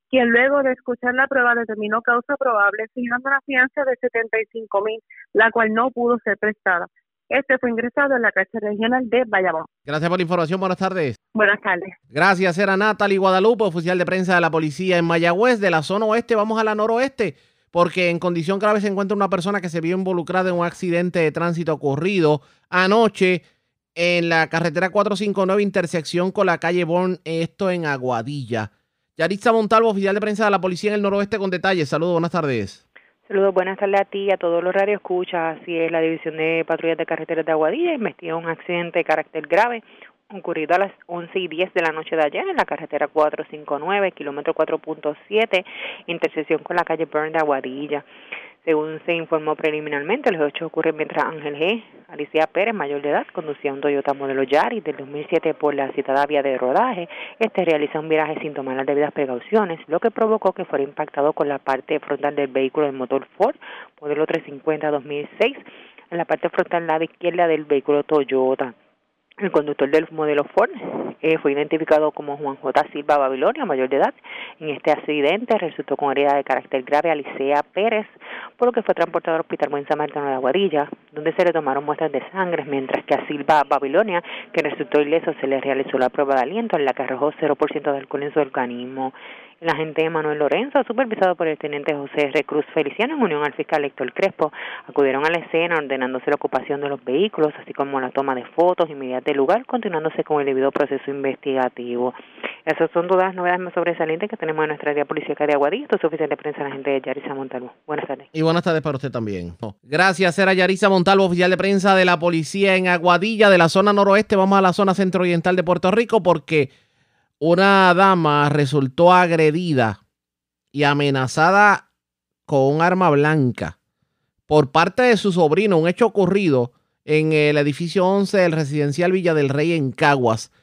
quien luego de escuchar la prueba determinó causa probable, fijando una fianza de 75 mil, la cual no pudo ser prestada. Este fue ingresado en la cárcel regional de Bayamón. Gracias por la información. Buenas tardes. Buenas tardes. Gracias. Era Natalie Guadalupe, oficial de prensa de la policía en Mayagüez, de la zona oeste. Vamos a la noroeste, porque en condición grave se encuentra una persona que se vio involucrada en un accidente de tránsito ocurrido anoche en la carretera 459, intersección con la calle Born, esto en Aguadilla. Yaritza Montalvo, oficial de prensa de la policía en el noroeste, con detalles. Saludos, buenas tardes. Saludos, buenas tardes a ti a todos los radioescuchas. Así es, la División de Patrullas de Carreteras de Aguadilla investiga un accidente de carácter grave ocurrido a las 11 y 10 de la noche de ayer en la carretera 459, kilómetro 4.7, intersección con la calle Burn de Aguadilla. Según se informó preliminarmente, los hechos ocurren mientras Ángel G. Alicia Pérez, mayor de edad, conducía un Toyota modelo Yaris del 2007 por la citada vía de rodaje. Este realiza un viraje sin tomar las debidas precauciones, lo que provocó que fuera impactado con la parte frontal del vehículo del motor Ford, modelo 350 2006, en la parte frontal lado izquierda del vehículo Toyota. El conductor del modelo Ford eh, fue identificado como Juan J. Silva Babilonia, mayor de edad. En este accidente resultó con herida de carácter grave a Pérez, por lo que fue transportado al Hospital Buen Samaritano de Aguadilla, donde se le tomaron muestras de sangre, mientras que a Silva Babilonia, que resultó ileso, se le realizó la prueba de aliento, en la que arrojó 0% de alcohol en su organismo. El agente Manuel Lorenzo, supervisado por el teniente José R. Cruz Feliciano, en unión al fiscal Héctor Crespo, acudieron a la escena ordenándose la ocupación de los vehículos, así como la toma de fotos medidas del lugar, continuándose con el debido proceso investigativo. Esas son todas las novedades más sobresalientes que tenemos en nuestra área policíaca de Aguadilla. Esto es oficial de prensa la gente de Yarisa Montalvo. Buenas tardes. Y buenas tardes para usted también. Gracias, era Yarisa Montalvo, oficial de prensa de la policía en Aguadilla, de la zona noroeste. Vamos a la zona centro-oriental de Puerto Rico porque una dama resultó agredida y amenazada con un arma blanca por parte de su sobrino, un hecho ocurrido en el edificio 11 del residencial Villa del Rey en Caguas.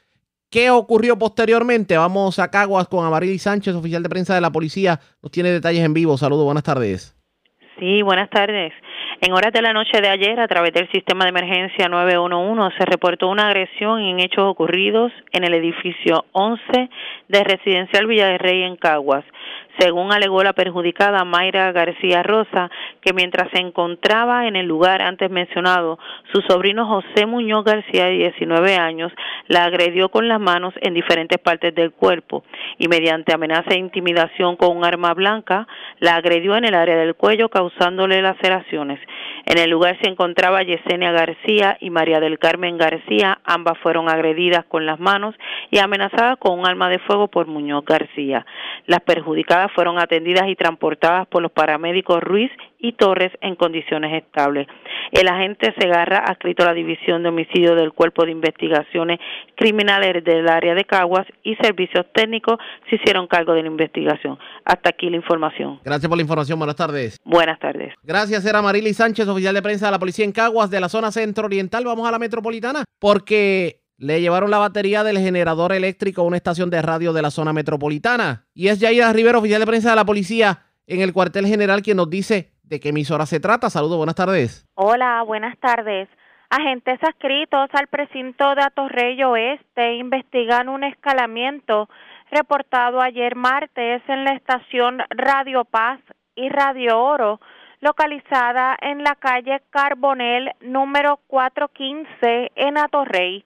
¿Qué ocurrió posteriormente? Vamos a Caguas con Amarili Sánchez, oficial de prensa de la policía. Nos tiene detalles en vivo. Saludos, buenas tardes. Sí, buenas tardes. En horas de la noche de ayer, a través del sistema de emergencia 911, se reportó una agresión en hechos ocurridos en el edificio 11 de Residencial Villa Rey en Caguas según alegó la perjudicada Mayra García Rosa, que mientras se encontraba en el lugar antes mencionado, su sobrino José Muñoz García, de 19 años, la agredió con las manos en diferentes partes del cuerpo y mediante amenaza e intimidación con un arma blanca, la agredió en el área del cuello causándole laceraciones. En el lugar se encontraba Yesenia García y María del Carmen García, ambas fueron agredidas con las manos y amenazadas con un arma de fuego por Muñoz García. Las perjudicadas fueron atendidas y transportadas por los paramédicos Ruiz y Torres en condiciones estables. El agente Segarra, adscrito a la División de Homicidio del Cuerpo de Investigaciones Criminales del área de Caguas y servicios técnicos se hicieron cargo de la investigación. Hasta aquí la información. Gracias por la información. Buenas tardes. Buenas tardes. Gracias, era Marily Sánchez, oficial de prensa de la policía en Caguas, de la zona centro-oriental. Vamos a la metropolitana, porque le llevaron la batería del generador eléctrico a una estación de radio de la zona metropolitana. Y es Yaira Rivero, oficial de prensa de la policía en el cuartel general, quien nos dice de qué emisora se trata. Saludos, buenas tardes. Hola, buenas tardes. Agentes adscritos al precinto de Atorrey Oeste investigan un escalamiento reportado ayer martes en la estación Radio Paz y Radio Oro, localizada en la calle Carbonel número 415 en Atorrey.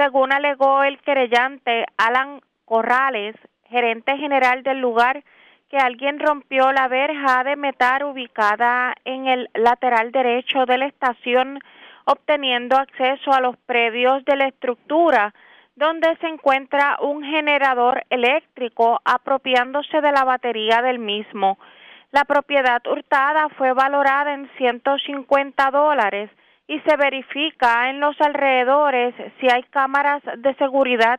Según alegó el querellante Alan Corrales, gerente general del lugar, que alguien rompió la verja de metal ubicada en el lateral derecho de la estación, obteniendo acceso a los predios de la estructura, donde se encuentra un generador eléctrico apropiándose de la batería del mismo. La propiedad hurtada fue valorada en 150 dólares y se verifica en los alrededores si hay cámaras de seguridad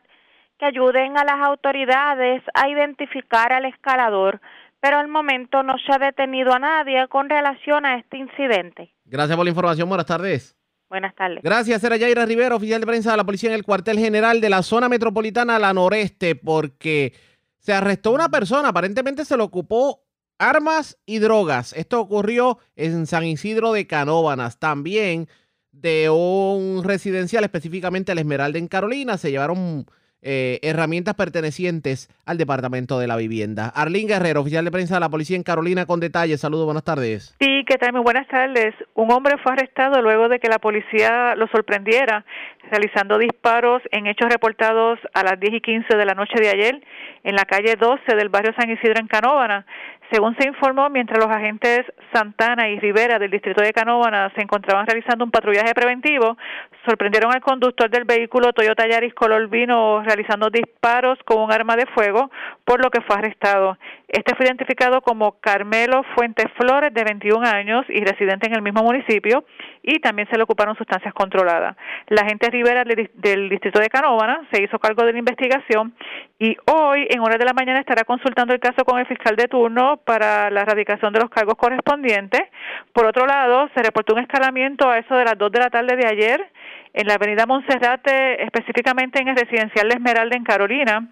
que ayuden a las autoridades a identificar al escalador, pero al momento no se ha detenido a nadie con relación a este incidente. Gracias por la información. Buenas tardes. Buenas tardes. Gracias, era Yaira Rivera, oficial de prensa de la policía en el cuartel general de la zona metropolitana la noreste, porque se arrestó una persona, aparentemente se le ocupó armas y drogas. Esto ocurrió en San Isidro de Canóbanas. También de un residencial, específicamente el Esmeralda en Carolina, se llevaron eh, herramientas pertenecientes al Departamento de la Vivienda. Arlín Guerrero, oficial de prensa de la policía en Carolina, con detalles. Saludos, buenas tardes. Sí, ¿qué tal? Muy buenas tardes. Un hombre fue arrestado luego de que la policía lo sorprendiera realizando disparos en hechos reportados a las 10 y 15 de la noche de ayer en la calle 12 del barrio San Isidro en Canóvana. Según se informó, mientras los agentes Santana y Rivera del distrito de Canóvana se encontraban realizando un patrullaje preventivo, sorprendieron al conductor del vehículo Toyota Yaris color vino realizando disparos con un arma de fuego, por lo que fue arrestado. Este fue identificado como Carmelo Fuentes Flores, de 21 años y residente en el mismo municipio, y también se le ocuparon sustancias controladas. La agente Rivera del distrito de Canóvana se hizo cargo de la investigación y hoy, en horas de la mañana, estará consultando el caso con el fiscal de turno para la erradicación de los cargos correspondientes. Por otro lado, se reportó un escalamiento a eso de las 2 de la tarde de ayer en la avenida Monserrate, específicamente en el residencial de Esmeralda en Carolina.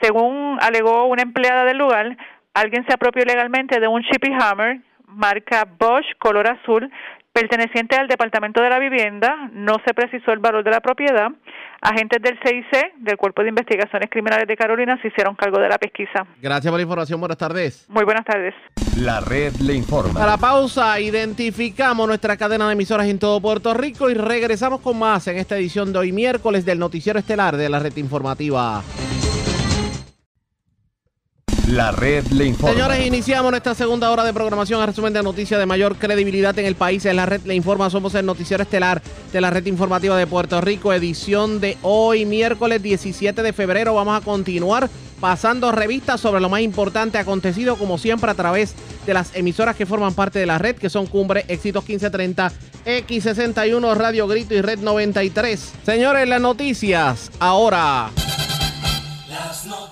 Según alegó una empleada del lugar, alguien se apropió legalmente de un Chippy Hammer marca Bosch color azul perteneciente al Departamento de la Vivienda, no se precisó el valor de la propiedad. Agentes del CIC, del Cuerpo de Investigaciones Criminales de Carolina, se hicieron cargo de la pesquisa. Gracias por la información. Buenas tardes. Muy buenas tardes. La red le informa. A la pausa, identificamos nuestra cadena de emisoras en todo Puerto Rico y regresamos con más en esta edición de hoy miércoles del Noticiero Estelar de la Red Informativa. La red le informa. Señores, iniciamos nuestra segunda hora de programación a resumen de noticias de mayor credibilidad en el país. En la red le informa, somos el noticiero estelar de la red informativa de Puerto Rico, edición de hoy, miércoles 17 de febrero. Vamos a continuar pasando revistas sobre lo más importante acontecido, como siempre, a través de las emisoras que forman parte de la red, que son Cumbre, Éxitos 1530, X61, Radio Grito y Red 93. Señores, las noticias ahora. Las noticias.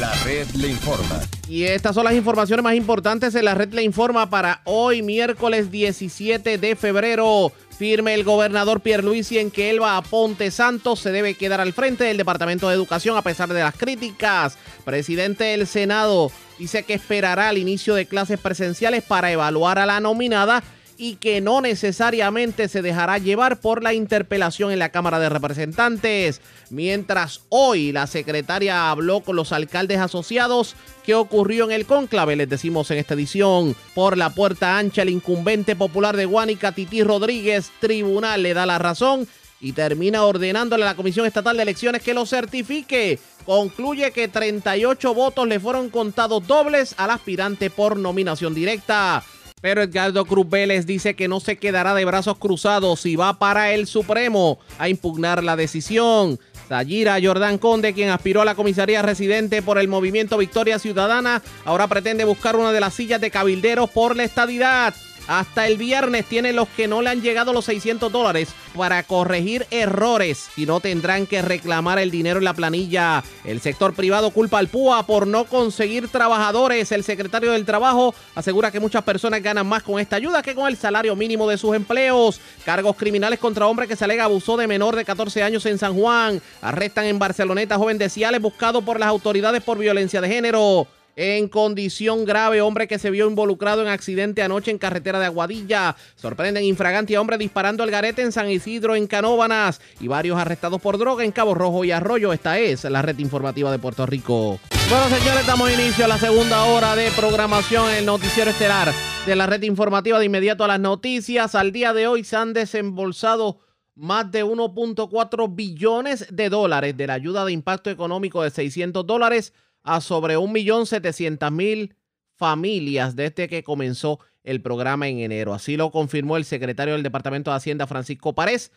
La red le informa. Y estas son las informaciones más importantes en la red le informa para hoy, miércoles 17 de febrero. Firme el gobernador Pierluisi en que Elba Aponte Santos se debe quedar al frente del Departamento de Educación a pesar de las críticas. Presidente del Senado dice que esperará el inicio de clases presenciales para evaluar a la nominada y que no necesariamente se dejará llevar por la interpelación en la Cámara de Representantes. Mientras hoy la secretaria habló con los alcaldes asociados, ¿qué ocurrió en el conclave? Les decimos en esta edición. Por la puerta ancha, el incumbente popular de Guánica, Tití Rodríguez, tribunal le da la razón y termina ordenándole a la Comisión Estatal de Elecciones que lo certifique. Concluye que 38 votos le fueron contados dobles al aspirante por nominación directa. Pero Edgardo Cruz Vélez dice que no se quedará de brazos cruzados y va para el Supremo a impugnar la decisión. Sayira Jordán Conde, quien aspiró a la comisaría residente por el movimiento Victoria Ciudadana, ahora pretende buscar una de las sillas de cabilderos por la estadidad. Hasta el viernes tienen los que no le han llegado los 600 dólares para corregir errores y no tendrán que reclamar el dinero en la planilla. El sector privado culpa al PUA por no conseguir trabajadores. El secretario del Trabajo asegura que muchas personas ganan más con esta ayuda que con el salario mínimo de sus empleos. Cargos criminales contra hombre que se alega abusó de menor de 14 años en San Juan. Arrestan en Barceloneta joven de Ciales buscado por las autoridades por violencia de género en condición grave. Hombre que se vio involucrado en accidente anoche en carretera de Aguadilla. Sorprenden infragante a hombre disparando al garete en San Isidro, en Canóbanas. Y varios arrestados por droga en Cabo Rojo y Arroyo. Esta es la red informativa de Puerto Rico. Bueno, señores, damos inicio a la segunda hora de programación en el noticiero estelar de la red informativa. De inmediato a las noticias. Al día de hoy se han desembolsado más de 1.4 billones de dólares de la ayuda de impacto económico de 600 dólares a sobre 1.700.000 familias desde que comenzó el programa en enero. Así lo confirmó el secretario del Departamento de Hacienda, Francisco Párez,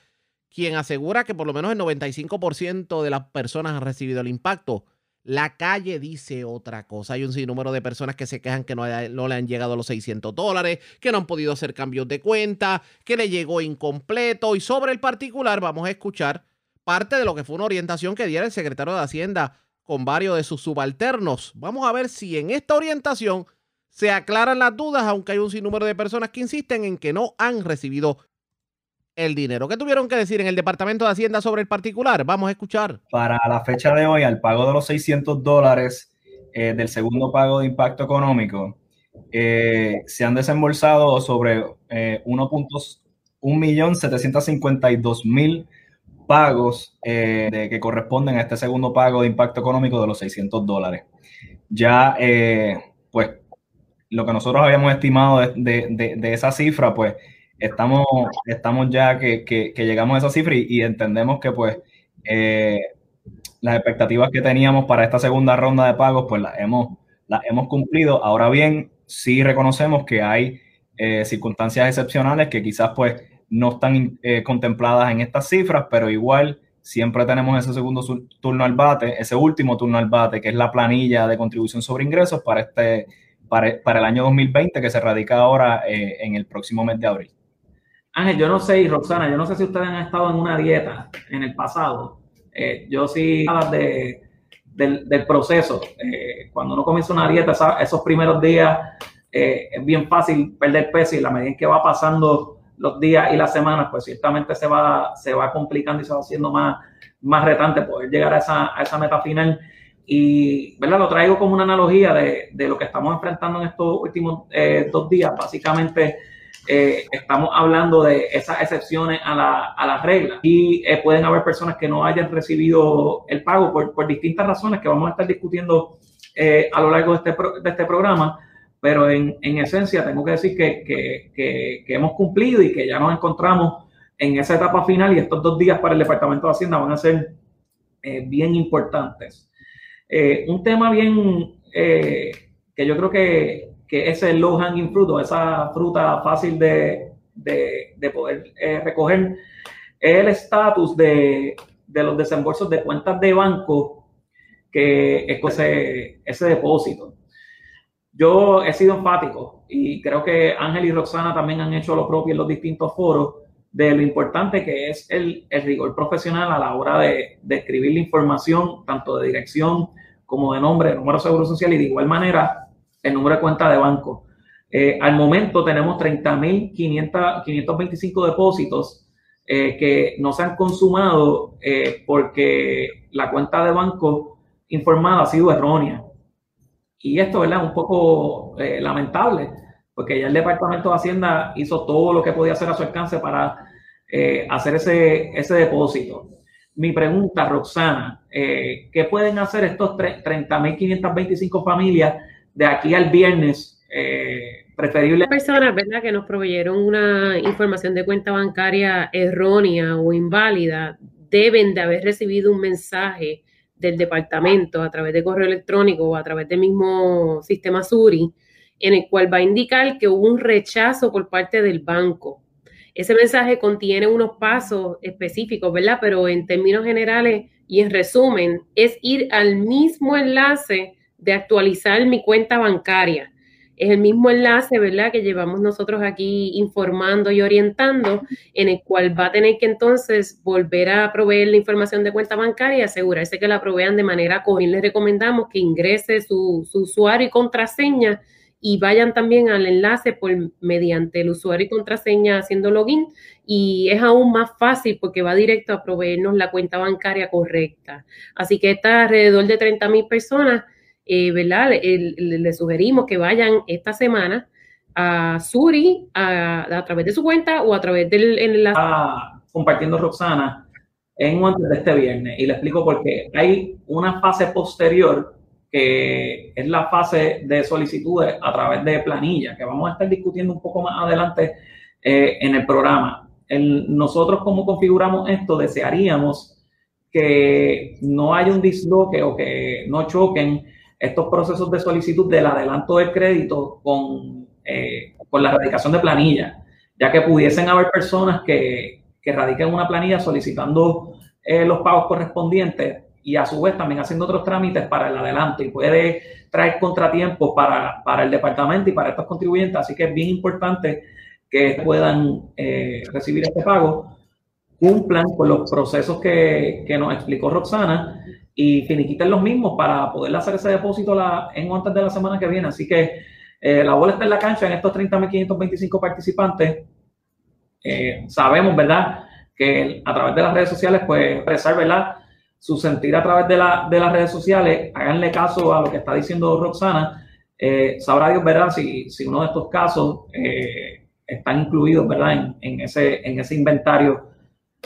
quien asegura que por lo menos el 95% de las personas han recibido el impacto. La calle dice otra cosa. Hay un sinnúmero de personas que se quejan que no, no, le han llegado los 600 dólares, que no han podido hacer cambios de cuenta, que le llegó incompleto. Y sobre el particular vamos a escuchar parte de lo que fue una orientación que diera el secretario de Hacienda con varios de sus subalternos. Vamos a ver si en esta orientación se aclaran las dudas, aunque hay un sinnúmero de personas que insisten en que no han recibido el dinero. ¿Qué tuvieron que decir en el Departamento de Hacienda sobre el particular? Vamos a escuchar. Para la fecha de hoy, al pago de los 600 dólares eh, del segundo pago de impacto económico, eh, se han desembolsado sobre eh, 1.752.000 pagos eh, que corresponden a este segundo pago de impacto económico de los 600 dólares. Ya, eh, pues, lo que nosotros habíamos estimado de, esa cifra, pues, estamos, estamos ya que, llegamos a esa cifra y, entendemos que, pues, eh, las expectativas que teníamos para esta segunda ronda de pagos, pues, las hemos, las hemos cumplido. Ahora bien, sí reconocemos que hay circunstancias excepcionales que quizás, pues, no están eh, contempladas en estas cifras, pero igual siempre tenemos ese segundo turno al bate, ese último turno al bate, que es la planilla de contribución sobre ingresos para, este, para, el año 2020, que se radica ahora eh, en el próximo mes de abril. Ángel, yo no sé, y Roxana, yo no sé si ustedes han estado en una dieta en el pasado. Eh, yo sí de, del, del, proceso. cuando uno comienza una dieta, esos primeros días es bien fácil perder peso y la medida en que va pasando los días y las semanas, pues ciertamente se va, se va complicando y se va haciendo más, más retante poder llegar a esa, a esa meta final. Y ¿verdad? lo traigo como una analogía de, de lo que estamos enfrentando en estos últimos eh, dos días. Básicamente, eh, estamos hablando de esas excepciones a, la, a las reglas y eh, pueden haber personas que no hayan recibido el pago por, por distintas razones que vamos a estar discutiendo a lo largo de este, de este programa pero en, en esencia tengo que decir que, que, que, hemos cumplido y que ya nos encontramos en esa etapa final y estos dos días para el Departamento de Hacienda van a ser eh, bien importantes. Eh, un tema bien eh, que yo creo que, que es el low hanging fruit, esa fruta fácil de, de, de poder recoger, es el estatus de, de, los desembolsos de cuentas de banco que es ese, ese depósito. Yo he sido enfático y creo que Ángel y Roxana también han hecho lo propio en los distintos foros de lo importante que es el, rigor profesional a la hora de, de, escribir la información, tanto de dirección como de nombre, número de seguro social y de igual manera el número de cuenta de banco. Eh, al momento tenemos 30.525 depósitos eh, que no se han consumado eh, porque la cuenta de banco informada ha sido errónea. Y esto, ¿verdad? Un poco eh, lamentable, porque ya el Departamento de Hacienda hizo todo lo que podía hacer a su alcance para eh, hacer ese, ese depósito. Mi pregunta, Roxana, eh, ¿qué pueden hacer estos 30.525 familias de aquí al viernes? preferible. Personas, ¿verdad?, que nos proveyeron una información de cuenta bancaria errónea o inválida, deben de haber recibido un mensaje del departamento a través de correo electrónico o a través del mismo sistema Suri, en el cual va a indicar que hubo un rechazo por parte del banco. Ese mensaje contiene unos pasos específicos, ¿verdad? Pero en términos generales y en resumen, es ir al mismo enlace de actualizar mi cuenta bancaria. Es el mismo enlace, ¿verdad?, que llevamos nosotros aquí informando y orientando, en el cual va a tener que entonces volver a proveer la información de cuenta bancaria y asegurarse que la provean de manera correcta. Les recomendamos que ingrese su, su usuario y contraseña y vayan también al enlace por mediante el usuario y contraseña haciendo login y es aún más fácil porque va directo a proveernos la cuenta bancaria correcta. Así que está alrededor de 30 mil personas, eh, ¿verdad? Le, sugerimos que vayan esta semana a Suri a, través de su cuenta o a través del enlace. Ah, compartiendo Roxana en antes de este viernes y le explico por qué. Hay una fase posterior que es la fase de solicitudes a través de planilla, que vamos a estar discutiendo un poco más adelante eh, en el programa. nosotros como configuramos esto, desearíamos que no haya un disloque o que no choquen estos procesos de solicitud del adelanto del crédito con, eh, con la radicación de planilla, ya que pudiesen haber personas que, que radiquen una planilla solicitando eh, los pagos correspondientes y a su vez también haciendo otros trámites para el adelanto y puede traer contratiempos para, para el departamento y para estos contribuyentes. Así que es bien importante que puedan eh, recibir este pago, cumplan con los procesos que, que, nos explicó Roxana y finiquiten los mismos para poder hacer ese depósito en antes de la semana que viene. Así que eh, la bola está en la cancha en estos 30.525 participantes. Eh, sabemos, ¿verdad? Que a través de las redes sociales, pues, expresar, ¿verdad? su sentir a través de, la, de las redes sociales, háganle caso a lo que está diciendo Roxana. Eh, sabrá Dios, ¿verdad? Si, si uno de estos casos están incluidos, ¿verdad? En, ese, en ese inventario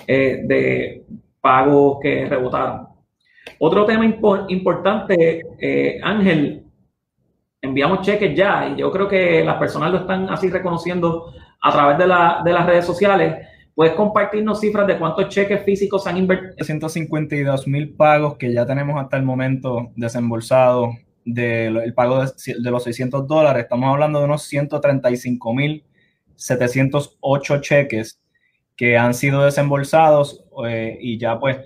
de pagos que rebotaron. Otro tema importante, eh, Ángel, enviamos cheques ya y yo creo que las personas lo están así reconociendo a través de, la, de las redes sociales ¿Puedes compartirnos cifras de cuántos cheques físicos han invertido? 152 mil pagos que ya tenemos hasta el momento desembolsados del pago de, los 600 dólares. Estamos hablando de unos 135 mil 708 cheques que han sido desembolsados eh, y ya pues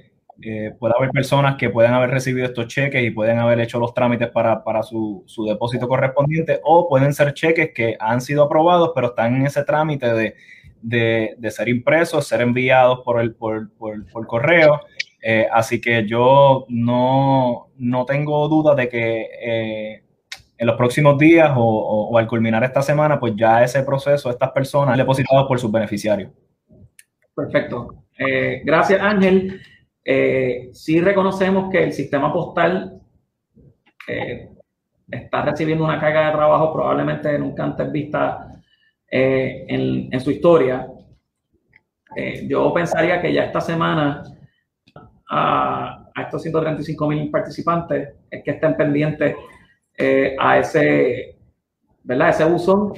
eh, puede haber personas que pueden haber recibido estos cheques y pueden haber hecho los trámites para, para su, su, depósito correspondiente o pueden ser cheques que han sido aprobados pero están en ese trámite de de, ser impresos, ser enviados por, el, por, correo. Eh, así que yo no, tengo duda de que eh, en los próximos días o, al culminar esta semana, pues ya ese proceso, estas personas depositados por sus beneficiarios. Perfecto. Eh, gracias, Ángel. Sí reconocemos que el sistema postal está recibiendo una carga de trabajo probablemente nunca antes vista eh, en, su historia. Eh, yo pensaría que ya esta semana a, estos 135 mil participantes es que estén pendientes eh, a ese, ¿verdad? Ese buzón.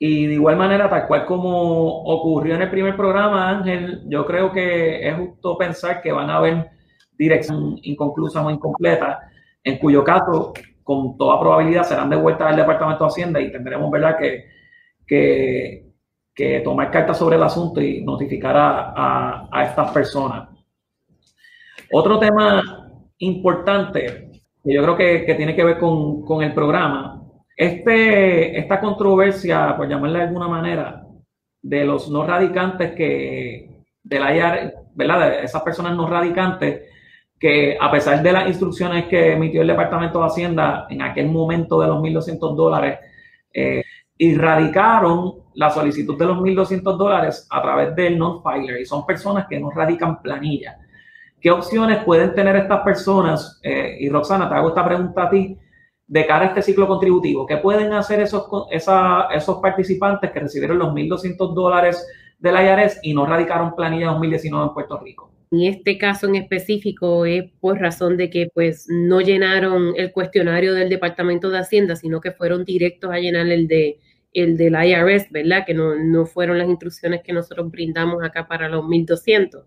Y de igual manera, tal cual como ocurrió en el primer programa, Ángel, yo creo que es justo pensar que van a haber dirección inconclusas o incompleta en cuyo caso, con toda probabilidad, serán devueltas al Departamento de Hacienda y tendremos, ¿verdad?, que que, tomar cartas sobre el asunto y notificar a, a, estas personas. Otro tema importante que yo creo que, que tiene que ver con, con, el programa, este, esta controversia, por llamarla de alguna manera, de los no radicantes que, de la ¿verdad? De esas personas no radicantes que a pesar de las instrucciones que emitió el Departamento de Hacienda en aquel momento de los 1.200 dólares, eh, y radicaron la solicitud de los 1.200 dólares a través del non-filer y son personas que no radican planilla. ¿Qué opciones pueden tener estas personas? Eh, y Roxana, te hago esta pregunta a ti de cara a este ciclo contributivo. ¿Qué pueden hacer esos, esos participantes que recibieron los 1.200 dólares del IRS y no radicaron planilla 2019 en Puerto Rico? En este caso en específico es por razón de que pues no llenaron el cuestionario del Departamento de Hacienda, sino que fueron directos a llenar el de el del IRS, ¿verdad? Que no, fueron las instrucciones que nosotros brindamos acá para los 1200.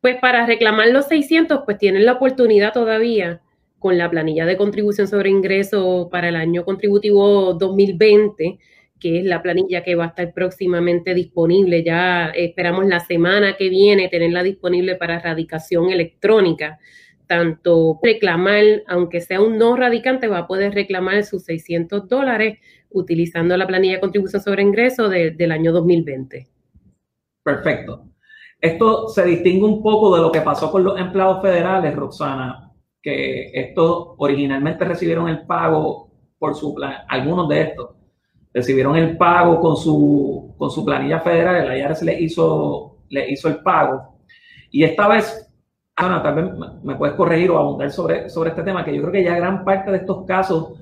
Pues para reclamar los 600, pues tienen la oportunidad todavía con la planilla de contribución sobre ingreso para el año contributivo 2020, que es la planilla que va a estar próximamente disponible. Ya esperamos la semana que viene tenerla disponible para erradicación electrónica. Tanto reclamar, aunque sea un no radicante, va a poder reclamar sus 600 dólares utilizando la planilla de contribución sobre ingreso del año 2020. Perfecto. Esto se distingue un poco de lo que pasó con los empleados federales, Roxana, que estos originalmente recibieron el pago por su plan, algunos de estos recibieron el pago con su, con su planilla federal, el IRS le hizo, le hizo el pago. Y esta vez, Ana, tal vez me puedes corregir o abundar sobre, sobre este tema, que yo creo que ya gran parte de estos casos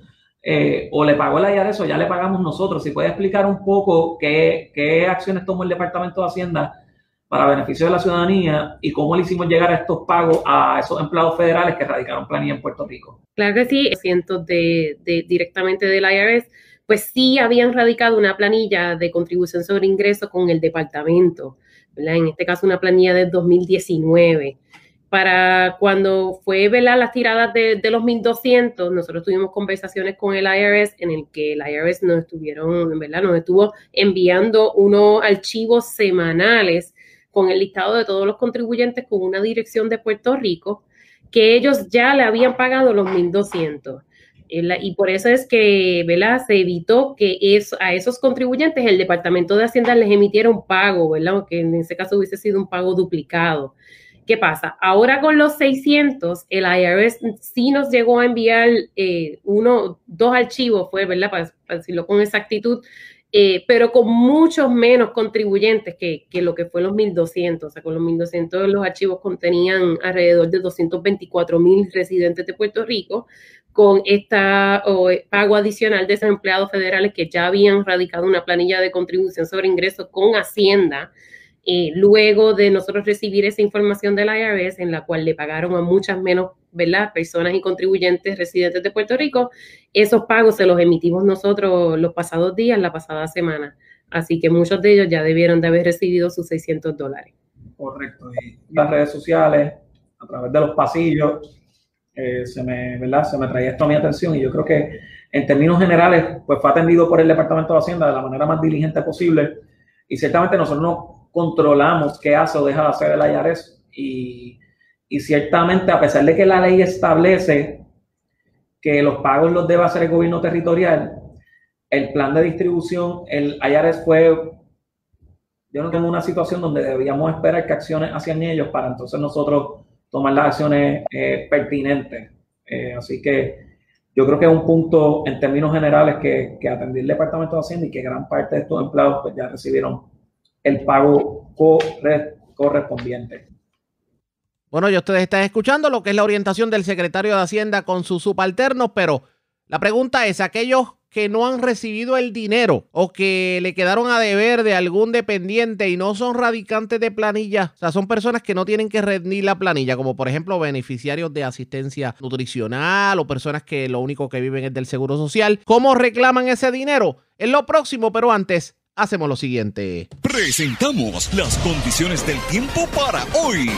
eh, o le pagó el IRS o ya le pagamos nosotros. Si puede explicar un poco qué, qué acciones tomó el Departamento de Hacienda para beneficio de la ciudadanía y cómo le hicimos llegar estos pagos a esos empleados federales que radicaron planilla en Puerto Rico. Claro que sí, cientos de, de, directamente del IRS, pues sí habían radicado una planilla de contribución sobre ingresos con el departamento, ¿verdad? en este caso una planilla de 2019. Para cuando fue ¿verdad? las tiradas de, de los 1200, nosotros tuvimos conversaciones con el IRS en el que el IRS nos estuvieron, ¿verdad? Nos estuvo enviando unos archivos semanales con el listado de todos los contribuyentes con una dirección de Puerto Rico, que ellos ya le habían pagado los 1.200. Y por eso es que ¿verdad? se evitó que a esos contribuyentes el Departamento de Hacienda les emitiera un pago, ¿verdad? que en ese caso hubiese sido un pago duplicado. ¿Qué pasa? Ahora con los 600, el IRS sí nos llegó a enviar eh, uno, dos archivos, fue, ¿verdad? para decirlo con exactitud, eh, pero con muchos menos contribuyentes que, que, lo que fue los 1.200. O sea, con los 1.200 los archivos contenían alrededor de 224 mil residentes de Puerto Rico, con esta pago adicional de esos empleados federales que ya habían radicado una planilla de contribución sobre ingresos con Hacienda eh, luego de nosotros recibir esa información del IRS, en la cual le pagaron a muchas menos ¿verdad? personas y contribuyentes residentes de Puerto Rico, esos pagos se los emitimos nosotros los pasados días, la pasada semana. Así que muchos de ellos ya debieron de haber recibido sus 600 dólares. Correcto. Y las redes sociales, a través de los pasillos, eh, se, me, ¿verdad? se me traía esto a mi atención y yo creo que en términos generales, pues fue atendido por el Departamento de Hacienda de la manera más diligente posible y ciertamente nosotros no controlamos qué hace o deja de hacer el IRS. Y, y ciertamente, a pesar de que la ley establece que los pagos los debe hacer el gobierno territorial, el plan de distribución, el IRS fue, yo no tengo una situación donde debíamos esperar que acciones hacían ellos para entonces nosotros tomar las acciones eh, pertinentes. Eh, así que yo creo que es un punto en términos generales que, que atendió el Departamento de Hacienda y que gran parte de estos empleados pues, ya recibieron el pago correspondiente. Bueno, ya ustedes están escuchando lo que es la orientación del secretario de Hacienda con sus subalternos, pero la pregunta es, aquellos que no han recibido el dinero o que le quedaron a deber de algún dependiente y no son radicantes de planilla, o sea, son personas que no tienen que rendir la planilla, como por ejemplo beneficiarios de asistencia nutricional o personas que lo único que viven es del seguro social, ¿cómo reclaman ese dinero? Es lo próximo, pero antes hacemos lo siguiente. Presentamos las condiciones del tiempo para hoy.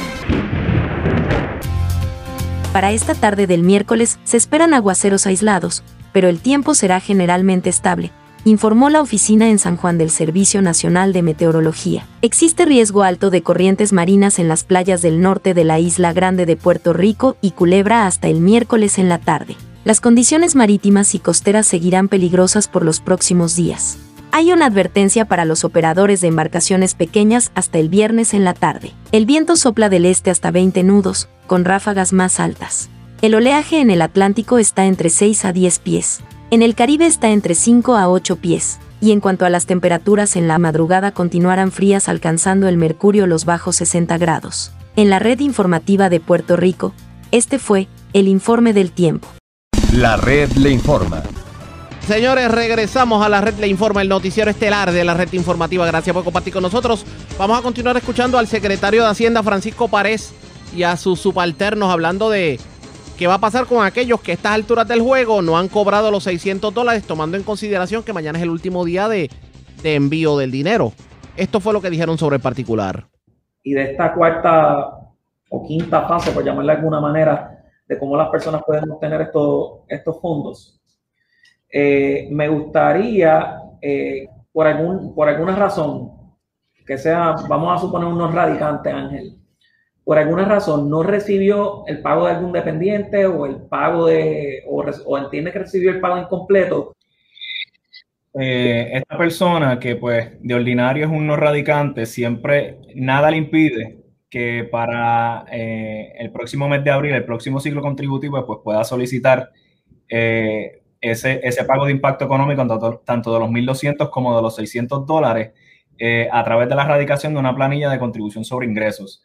Para esta tarde del miércoles se esperan aguaceros aislados, pero el tiempo será generalmente estable, informó la oficina en San Juan del Servicio Nacional de Meteorología. Existe riesgo alto de corrientes marinas en las playas del norte de la isla grande de Puerto Rico y Culebra hasta el miércoles en la tarde. Las condiciones marítimas y costeras seguirán peligrosas por los próximos días. Hay una advertencia para los operadores de embarcaciones pequeñas hasta el viernes en la tarde. El viento sopla del este hasta 20 nudos, con ráfagas más altas. El oleaje en el Atlántico está entre 6 a 10 pies. En el Caribe está entre 5 a 8 pies. Y en cuanto a las temperaturas en la madrugada continuarán frías alcanzando el mercurio los bajos 60 grados. En la red informativa de Puerto Rico, este fue el informe del tiempo. La red le informa. Señores, regresamos a la red Le Informa, el noticiero estelar de la red informativa. Gracias por compartir con nosotros. Vamos a continuar escuchando al secretario de Hacienda, Francisco Párez, y a sus subalternos hablando de qué va a pasar con aquellos que a estas alturas del juego no han cobrado los 600 dólares, tomando en consideración que mañana es el último día de, envío del dinero. Esto fue lo que dijeron sobre el particular. Y de esta cuarta o quinta fase, por llamarla de alguna manera, de cómo las personas pueden obtener estos fondos eh, me gustaría, eh, por, algún, por alguna razón, que sea, vamos a suponer unos radicantes, Ángel, por alguna razón no recibió el pago de algún dependiente o el pago de, o, entiende que recibió el pago incompleto, eh, esta persona que pues de ordinario es un no radicante, siempre nada le impide que para el próximo mes de abril, el próximo ciclo contributivo, pues pueda solicitar ese, ese, pago de impacto económico tanto, tanto de los 1.200 como de los 600 dólares a través de la radicación de una planilla de contribución sobre ingresos.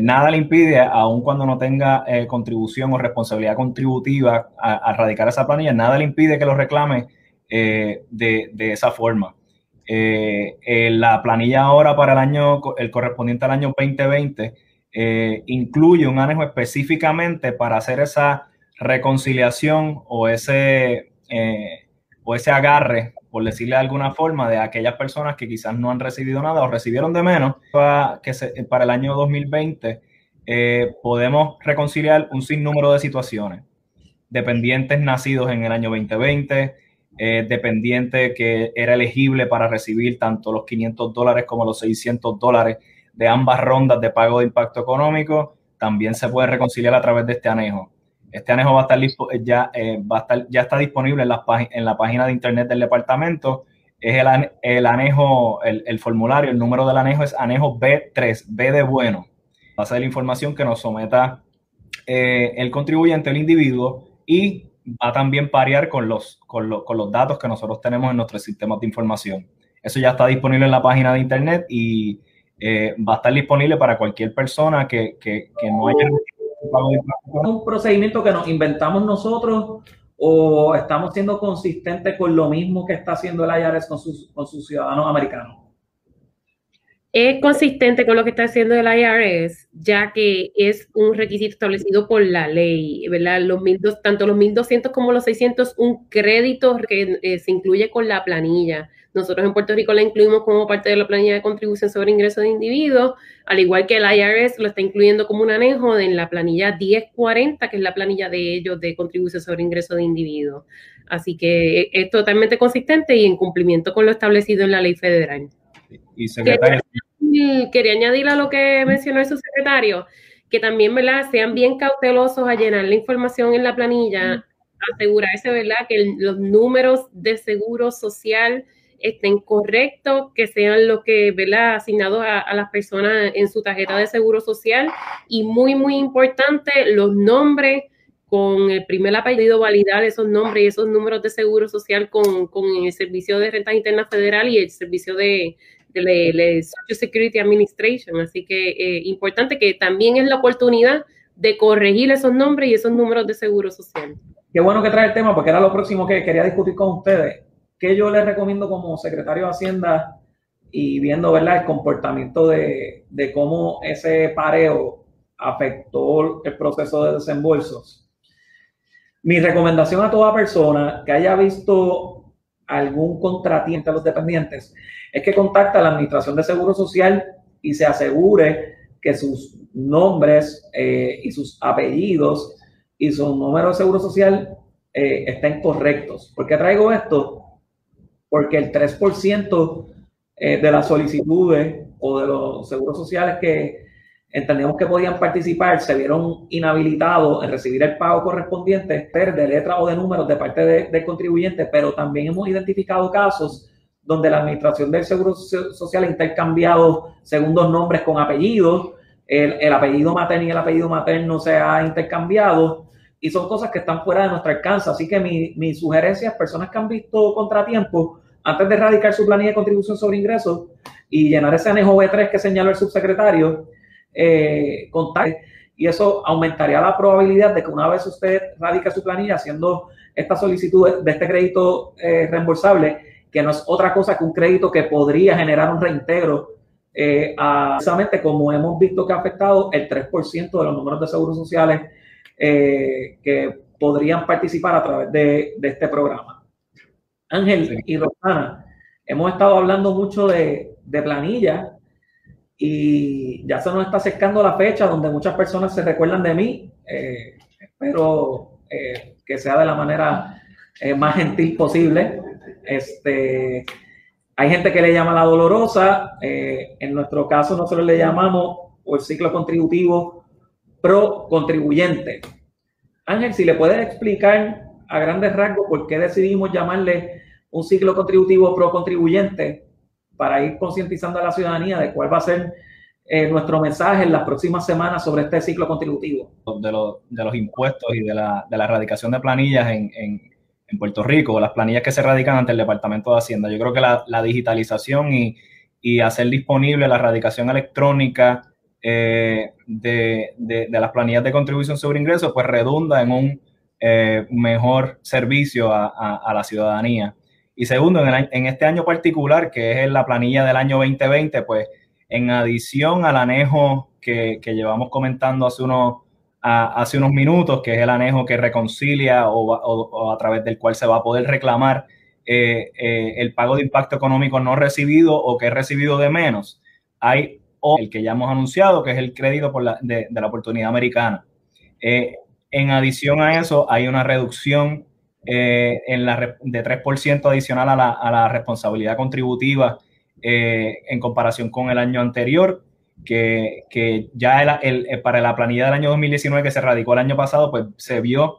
nada le impide, aun cuando no tenga contribución o responsabilidad contributiva a, a, radicar esa planilla, nada le impide que lo reclame de, de, esa forma. Eh, eh, la planilla ahora para el año, el correspondiente al año 2020, eh, incluye un anejo específicamente para hacer esa reconciliación o ese, o ese agarre, por decirle de alguna forma, de aquellas personas que quizás no han recibido nada o recibieron de menos, para, que para el año 2020 podemos reconciliar un sinnúmero de situaciones. Dependientes nacidos en el año 2020, eh, dependiente que era elegible para recibir tanto los 500 dólares como los 600 dólares de ambas rondas de pago de impacto económico, también se puede reconciliar a través de este anejo. Este anejo va a estar, ya, eh, va a estar, ya está disponible en la, página de internet del departamento. Es el, el anejo, el, formulario, el número del anejo es anejo B3, B de bueno. Va a ser la información que nos someta eh, el contribuyente, el individuo, y va a también parear con los, con, los datos que nosotros tenemos en nuestros sistemas de información. Eso ya está disponible en la página de internet y eh, va a estar disponible para cualquier persona que, que, no haya un procedimiento que nos inventamos nosotros o estamos siendo consistentes con lo mismo que está haciendo el IRS con sus, con sus ciudadanos americanos? Es consistente con lo que está haciendo el IRS, ya que es un requisito establecido por la ley, ¿verdad? Los tanto los 1.200 como los 600, un crédito que eh, se incluye con la planilla. Nosotros en Puerto Rico la incluimos como parte de la planilla de contribución sobre ingresos de individuos, al igual que el IRS lo está incluyendo como un anejo en la planilla 1040, que es la planilla de ellos de contribución sobre ingresos de individuos. Así que es totalmente consistente y en cumplimiento con lo establecido en la ley federal. Y. Quería, añadir a lo que mencionó el subsecretario, que también, ¿verdad? Sean bien cautelosos a llenar la información en la planilla, asegurarse, ¿verdad? Que los números de seguro social estén correctos, que sean los que, ¿verdad? Asignados a, a, las personas en su tarjeta de seguro social y muy, muy importante, los nombres con el primer apellido validar esos nombres y esos números de seguro social con, con el Servicio de Renta Interna Federal y el Servicio de, de, Social Security Administration. Así que eh, importante que también es la oportunidad de corregir esos nombres y esos números de seguro social. Qué bueno que trae el tema porque era lo próximo que quería discutir con ustedes. ¿Qué yo les recomiendo como secretario de Hacienda y viendo ¿verdad? el comportamiento de, de cómo ese pareo afectó el proceso de desembolsos? Mi recomendación a toda persona que haya visto algún contratiempo a los dependientes es que contacte a la Administración de Seguro Social y se asegure que sus nombres eh, y sus apellidos y su número de seguro social eh, estén correctos. ¿Por qué traigo esto? Porque el 3% eh, de las solicitudes o de los seguros sociales que entendemos que podían participar, se vieron inhabilitados en recibir el pago correspondiente de letra o de números de parte del contribuyente, pero también hemos identificado casos donde la Administración del Seguro Social ha intercambiado segundos nombres con apellidos, el, apellido materno y el apellido materno se ha intercambiado, y son cosas que están fuera de nuestro alcance. Así que mi, mi sugerencia es personas que han visto contratiempos, antes de erradicar su planilla de contribución sobre ingresos y llenar ese anejo B3 que señaló el subsecretario, eh, y eso aumentaría la probabilidad de que una vez usted radica su planilla haciendo esta solicitud de este crédito eh, reembolsable, que no es otra cosa que un crédito que podría generar un reintegro, eh, precisamente como hemos visto que ha afectado el 3% de los números de seguros sociales eh, que podrían participar a través de, este programa. Ángel y Rosana, hemos estado hablando mucho de, de planilla y ya se nos está acercando la fecha donde muchas personas se recuerdan de mí. Eh, espero eh, que sea de la manera eh, más gentil posible. Este, hay gente que le llama la dolorosa. en nuestro caso, nosotros le llamamos el ciclo contributivo pro contribuyente. Ángel, si le puedes explicar a grandes rasgos por qué decidimos llamarle un ciclo contributivo pro contribuyente para ir concientizando a la ciudadanía de cuál va a ser eh, nuestro mensaje en las próximas semanas sobre este ciclo contributivo. De, de los impuestos y de la, de la erradicación de planillas en, en, en, Puerto Rico, las planillas que se radican ante el Departamento de Hacienda. Yo creo que la, digitalización y, hacer disponible la radicación electrónica eh, de, las planillas de contribución sobre ingresos, pues redunda en un eh, mejor servicio a la ciudadanía. Y segundo, en, este año particular, que es la planilla del año 2020, pues en adición al anejo que, llevamos comentando hace unos, hace unos minutos, que es el anejo que reconcilia o, o, a través del cual se va a poder reclamar eh, eh, el pago de impacto económico no recibido o que es recibido de menos, hay el que ya hemos anunciado, que es el crédito de, la oportunidad americana. Eh, en adición a eso, hay una reducción eh, en la, de 3% adicional a la, a la, responsabilidad contributiva eh, en comparación con el año anterior, que, que ya el, el, eh, para la planilla del año 2019 que se radicó el año pasado, pues se vio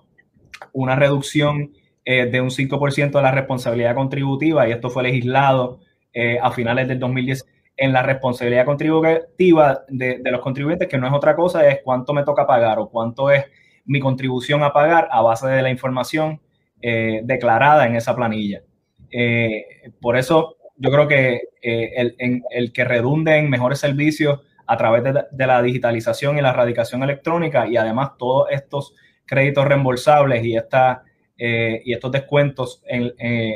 una reducción de un 5% de la responsabilidad contributiva y esto fue legislado a finales del 2010 en la responsabilidad contributiva de, de los contribuyentes, que no es otra cosa, es cuánto me toca pagar o cuánto es mi contribución a pagar a base de la información eh, declarada en esa planilla. Eh, por eso yo creo que eh, el, el, que redunde en mejores servicios a través de, de, la digitalización y la radicación electrónica y además todos estos créditos reembolsables y, esta, y estos descuentos en,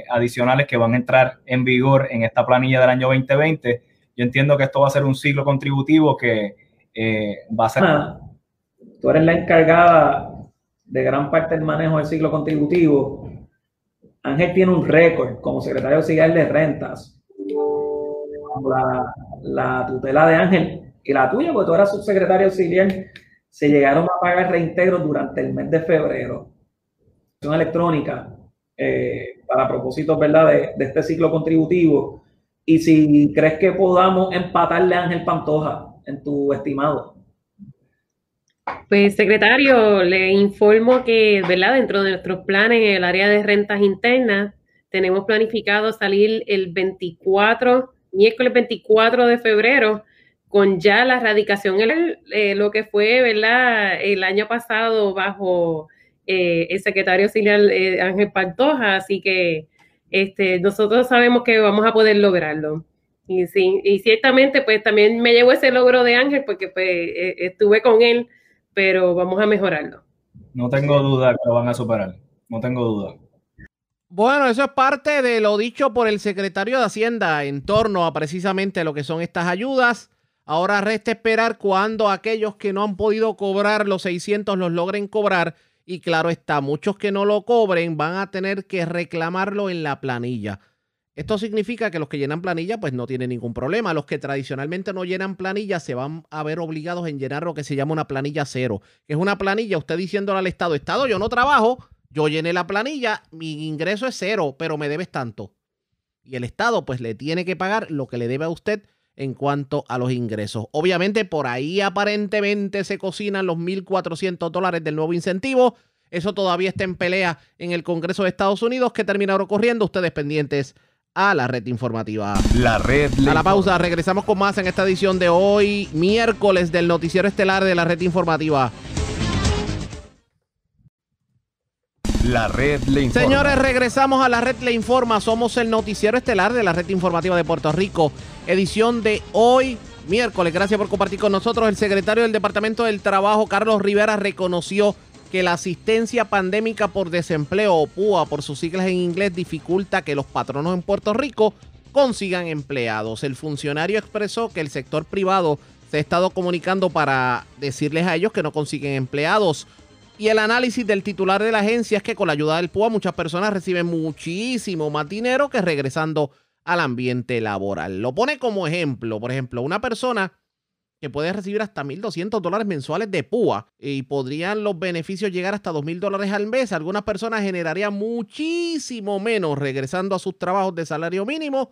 adicionales que van a entrar en vigor en esta planilla del año 2020, yo entiendo que esto va a ser un ciclo contributivo que va a ser... Tú eres la encargada de gran parte del manejo del ciclo contributivo. Ángel tiene un récord como secretario auxiliar de rentas. La, la, tutela de Ángel y la tuya, porque tú eras subsecretario auxiliar, se llegaron a pagar reintegros durante el mes de febrero. electrónica eh, para propósitos ¿verdad? De, de, este ciclo contributivo. Y si crees que podamos empatarle a Ángel Pantoja en tu estimado. Pues, secretario, le informo que, ¿verdad? Dentro de nuestros planes en el área de rentas internas, tenemos planificado salir el 24, miércoles 24 de febrero, con ya la erradicación, eh, lo que fue, ¿verdad? El año pasado bajo eh, el secretario auxiliar eh, Ángel Pantoja, así que este, nosotros sabemos que vamos a poder lograrlo. Y, sí, y ciertamente, pues también me llevo ese logro de Ángel porque pues, estuve con él pero vamos a mejorarlo. No tengo duda que lo van a superar, no tengo duda. Bueno, eso es parte de lo dicho por el secretario de Hacienda en torno a precisamente lo que son estas ayudas. Ahora resta esperar cuando aquellos que no han podido cobrar los 600 los logren cobrar. Y claro está, muchos que no lo cobren van a tener que reclamarlo en la planilla. Esto significa que los que llenan planilla pues no tienen ningún problema. Los que tradicionalmente no llenan planilla se van a ver obligados en llenar lo que se llama una planilla cero, que es una planilla, usted diciéndole al Estado, Estado, yo no trabajo, yo llené la planilla, mi ingreso es cero, pero me debes tanto. Y el Estado pues le tiene que pagar lo que le debe a usted en cuanto a los ingresos. Obviamente por ahí aparentemente se cocinan los 1.400 dólares del nuevo incentivo. Eso todavía está en pelea en el Congreso de Estados Unidos que terminaron corriendo. Ustedes pendientes a la red informativa. La red. A la pausa, regresamos con más en esta edición de hoy, miércoles del noticiero estelar de la red informativa. La red le informa. Señores, regresamos a la red le informa. Somos el noticiero estelar de la red informativa de Puerto Rico. Edición de hoy, miércoles. Gracias por compartir con nosotros. El secretario del Departamento del Trabajo, Carlos Rivera, reconoció que la asistencia pandémica por desempleo o PUA por sus siglas en inglés dificulta que los patronos en Puerto Rico consigan empleados. El funcionario expresó que el sector privado se ha estado comunicando para decirles a ellos que no consiguen empleados. Y el análisis del titular de la agencia es que con la ayuda del PUA muchas personas reciben muchísimo más dinero que regresando al ambiente laboral. Lo pone como ejemplo, por ejemplo, una persona que puede recibir hasta 1.200 dólares mensuales de PUA y podrían los beneficios llegar hasta 2.000 dólares al mes. Algunas personas generarían muchísimo menos regresando a sus trabajos de salario mínimo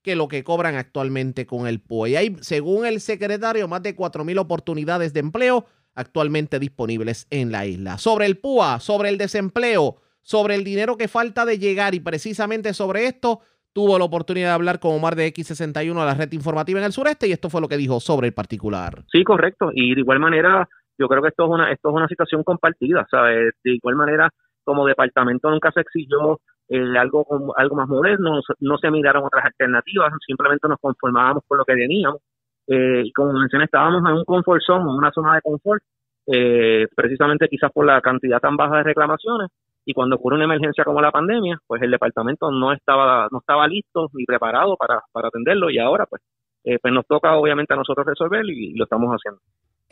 que lo que cobran actualmente con el PUA. Y hay, según el secretario, más de 4.000 oportunidades de empleo actualmente disponibles en la isla. Sobre el PUA, sobre el desempleo, sobre el dinero que falta de llegar y precisamente sobre esto tuvo la oportunidad de hablar con Omar de X61 a la red informativa en el sureste y esto fue lo que dijo sobre el particular. Sí, correcto. Y de igual manera, yo creo que esto es una, esto es una situación compartida, ¿sabes? De igual manera, como departamento nunca se exigió eh, algo, algo más moderno, no, se miraron otras alternativas, simplemente nos conformábamos con lo que teníamos. Eh, y como mencioné, estábamos en un confort zone, en una zona de confort, eh, precisamente quizás por la cantidad tan baja de reclamaciones, y cuando ocurre una emergencia como la pandemia, pues el departamento no estaba, no estaba listo ni preparado para, para atenderlo, y ahora pues, pues nos toca obviamente a nosotros resolver y lo estamos haciendo.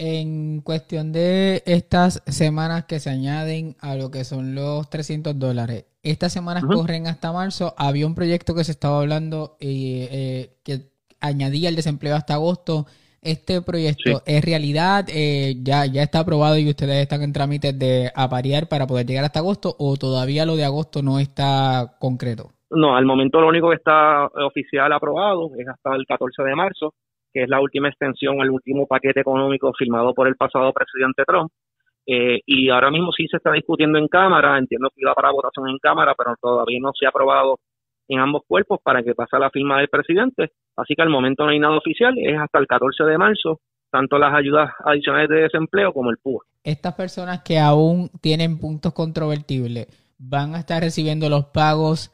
En cuestión de estas semanas que se añaden a lo que son los 300 dólares, estas semanas corren hasta marzo. Había un proyecto que se estaba hablando y eh, que añadía el desempleo hasta agosto. Este proyecto es realidad, eh, ya, ya está aprobado y ustedes están en trámites de aparear para poder llegar hasta agosto o todavía lo de agosto no está concreto. No, al momento lo único que está oficial aprobado es hasta el 14 de marzo que es la última extensión al último paquete económico firmado por el pasado presidente Trump. Eh, y ahora mismo sí se está discutiendo en Cámara, entiendo que iba para votación en Cámara, pero todavía no se ha aprobado en ambos cuerpos para que pase la firma del presidente. Así que al momento no hay nada oficial, es hasta el 14 de marzo, tanto las ayudas adicionales de desempleo como el PUA. Estas personas que aún tienen puntos controvertibles, ¿van a estar recibiendo los pagos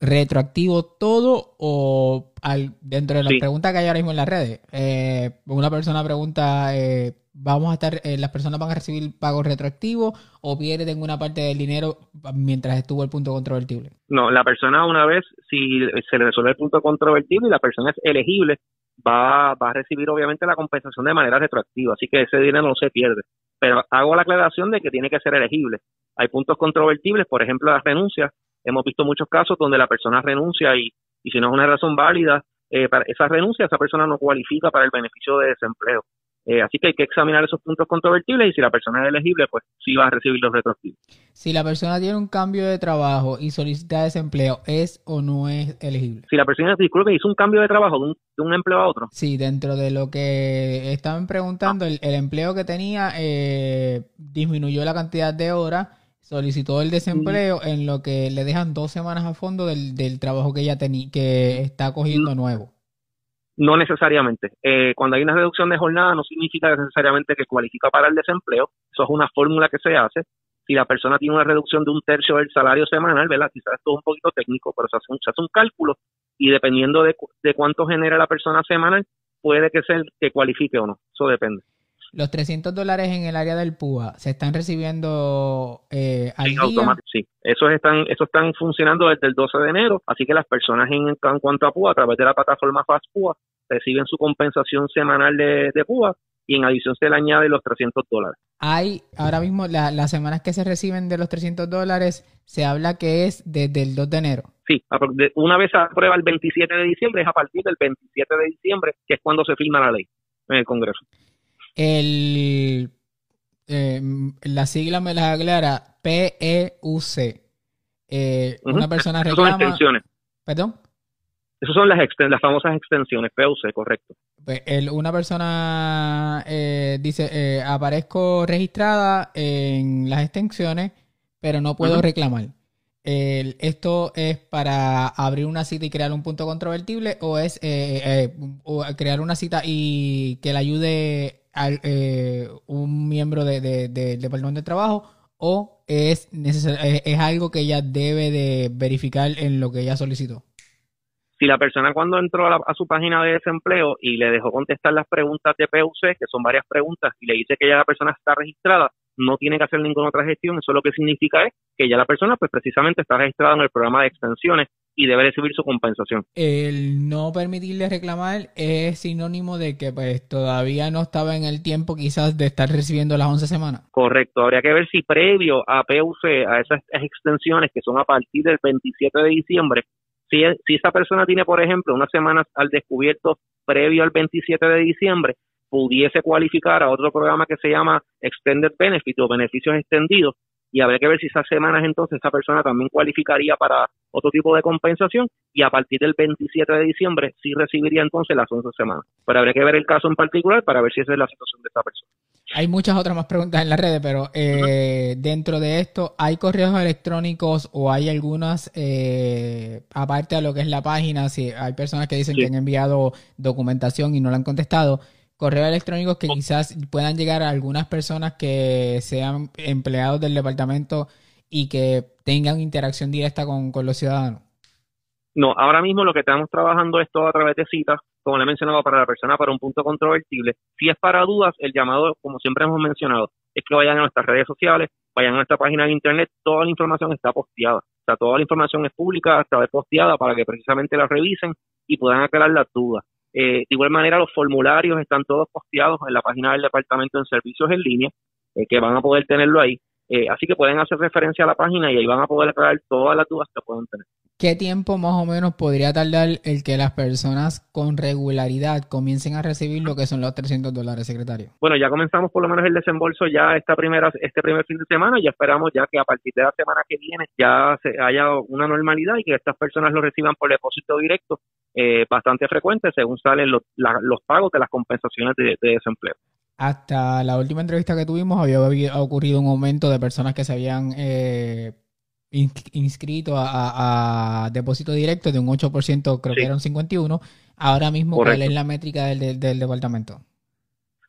retroactivo todo o al, dentro de la pregunta que hay ahora mismo en las redes? Eh, una persona pregunta, eh, ¿vamos a estar, eh, las personas van a recibir pagos retroactivos o pierden una parte del dinero mientras estuvo el punto controvertible? No, la persona una vez, si se le resuelve el punto controvertible y la persona es elegible, va, va a recibir obviamente la compensación de manera retroactiva, así que ese dinero no se pierde. Pero hago la aclaración de que tiene que ser elegible. Hay puntos controvertibles, por ejemplo, las renuncias, hemos visto muchos casos donde la persona renuncia y, y si no es una razón válida, eh, para esa renuncia, esa persona no cualifica para el beneficio de desempleo. Eh, así que hay que examinar esos puntos controvertibles y si la persona es elegible, pues sí va a recibir los retroactivos. Si la persona tiene un cambio de trabajo y solicita desempleo, ¿es o no es elegible? Si la persona, disculpe, hizo un cambio de trabajo de un, de un empleo a otro. Sí, dentro de lo que estaban preguntando, el, empleo que tenía eh, disminuyó la cantidad de horas solicitó el desempleo en lo que le dejan dos semanas a fondo del, del trabajo que ella tenía, que está cogiendo nuevo. No necesariamente. Eh, cuando hay una reducción de jornada no significa necesariamente que cualifica para el desempleo. Eso es una fórmula que se hace. Si la persona tiene una reducción de un tercio del salario semanal, ¿verdad? Quizás esto es un poquito técnico, pero se hace un, se hace un cálculo y dependiendo de, de cuánto genera la persona semanal, puede que sea que cualifique o no. Eso depende. Los 300 dólares en el área del PUA se están recibiendo eh, al sí, día. Sí, esos están, esos están funcionando desde el 12 de enero, así que las personas en, cuanto a PUA, a través de la plataforma Fast PUA, reciben su compensación semanal de, de PUA y en adición se le añade los 300 dólares. Hay, ahora mismo, las semanas que se reciben de los 300 dólares, se habla que es desde el 2 de enero. Sí, una vez se aprueba el 27 de diciembre, es a partir del 27 de diciembre, que es cuando se firma la ley en el Congreso. El, eh, la sigla me la aclara PEUC. Eh, Una persona reclama... Son extensiones. ¿Perdón? Esas son las, las famosas extensiones, PUC, correcto. Pues una persona eh, dice, eh, aparezco registrada en las extensiones, pero no puedo reclamar. ¿Esto es para abrir una cita y crear un punto controvertible o es o crear una cita y que le ayude eh, un miembro de, del Departamento de Trabajo o es, es algo que ella debe de verificar en lo que ella solicitó? Si la persona cuando entró a, su página de desempleo y le dejó contestar las preguntas de PUC, que son varias preguntas, y le dice que ya la persona está registrada, no tiene que hacer ninguna otra gestión, eso lo que significa es que ya la persona pues precisamente está registrada en el programa de extensiones y debe recibir su compensación. El no permitirle reclamar es sinónimo de que pues todavía no estaba en el tiempo quizás de estar recibiendo las 11 semanas. Correcto, habría que ver si previo a PUC, a esas extensiones que son a partir del 27 de diciembre, si, si esa persona tiene, por ejemplo, unas semanas al descubierto previo al 27 de diciembre, pudiese cualificar a otro programa que se llama Extended Benefit o beneficios extendidos y habría que ver si esas semanas entonces esa persona también cualificaría para otro tipo de compensación y a partir del 27 de diciembre sí recibiría entonces las 11 semanas. Pero habría que ver el caso en particular para ver si esa es la situación de esa persona. Hay muchas otras más preguntas en las redes, pero eh, dentro de esto, ¿hay correos electrónicos o hay algunas, eh, aparte de lo que es la página, si hay personas que dicen que han enviado documentación y no la han contestado, correos electrónicos que quizás puedan llegar a algunas personas que sean empleados del departamento y que tengan interacción directa con, con los ciudadanos? No, ahora mismo lo que estamos trabajando es todo a través de citas, como le he mencionado, para la persona para un punto controvertible. Si es para dudas, el llamado, como siempre hemos mencionado, es que vayan a nuestras redes sociales, vayan a nuestra página de internet, toda la información está posteada. O sea, toda la información es pública, está posteada para que precisamente la revisen y puedan aclarar las dudas. Eh, de igual manera, los formularios están todos posteados en la página del Departamento de Servicios en línea, eh, que van a poder tenerlo ahí. Eh, así que pueden hacer referencia a la página y ahí van a poder aclarar todas las dudas que pueden tener. ¿Qué tiempo más o menos podría tardar el que las personas con regularidad comiencen a recibir lo que son los 300 dólares, secretario? Bueno, ya comenzamos por lo menos el desembolso ya esta primera, este primer fin de semana y esperamos ya que a partir de la semana que viene ya se haya una normalidad y que estas personas lo reciban por depósito directo eh, bastante frecuente según salen los, los pagos de las compensaciones de, desempleo. Hasta la última entrevista que tuvimos había ocurrido un aumento de personas que se habían... Eh, inscrito a, depósito directo de un 8%, creo que era un 51%. Ahora mismo, ¿cuál es la métrica del, del, departamento?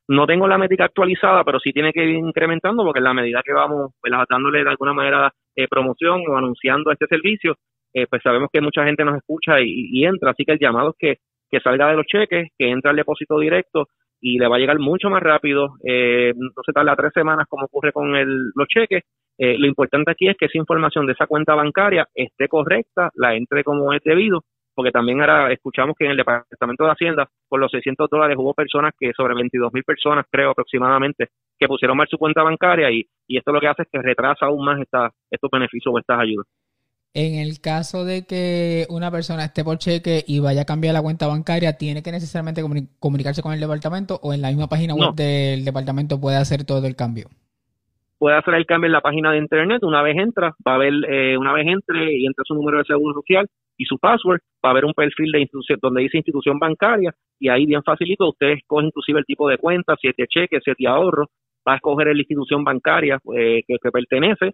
No tengo la métrica actualizada, pero sí tiene que ir incrementando porque en la medida que vamos pues, dándole de alguna manera eh, promoción o anunciando este servicio, eh, pues sabemos que mucha gente nos escucha y, entra. Así que el llamado es que, que salga de los cheques, que entre al depósito directo y le va a llegar mucho más rápido. Eh, no se tarda tres semanas como ocurre con el, los cheques eh, lo importante aquí es que esa información de esa cuenta bancaria esté correcta, la entre como es debido, porque también ahora escuchamos que en el Departamento de Hacienda, por los 600 dólares, hubo personas que, sobre 22 mil personas, creo aproximadamente, que pusieron mal su cuenta bancaria y, y esto lo que hace es que retrasa aún más estos beneficios o estas ayudas. En el caso de que una persona esté por cheque y vaya a cambiar la cuenta bancaria, ¿tiene que necesariamente comunicarse con el departamento o en la misma página web del departamento puede hacer todo el cambio? puede hacer el cambio en la página de internet. Una vez entra, va a ver, eh, una vez entre y entre su número de seguro social y su password, va a haber un perfil de institución donde dice institución bancaria y ahí bien facilito, usted escoge inclusive el tipo de cuenta, si es de cheque, si es de ahorro, va a escoger la institución bancaria eh, que, que, pertenece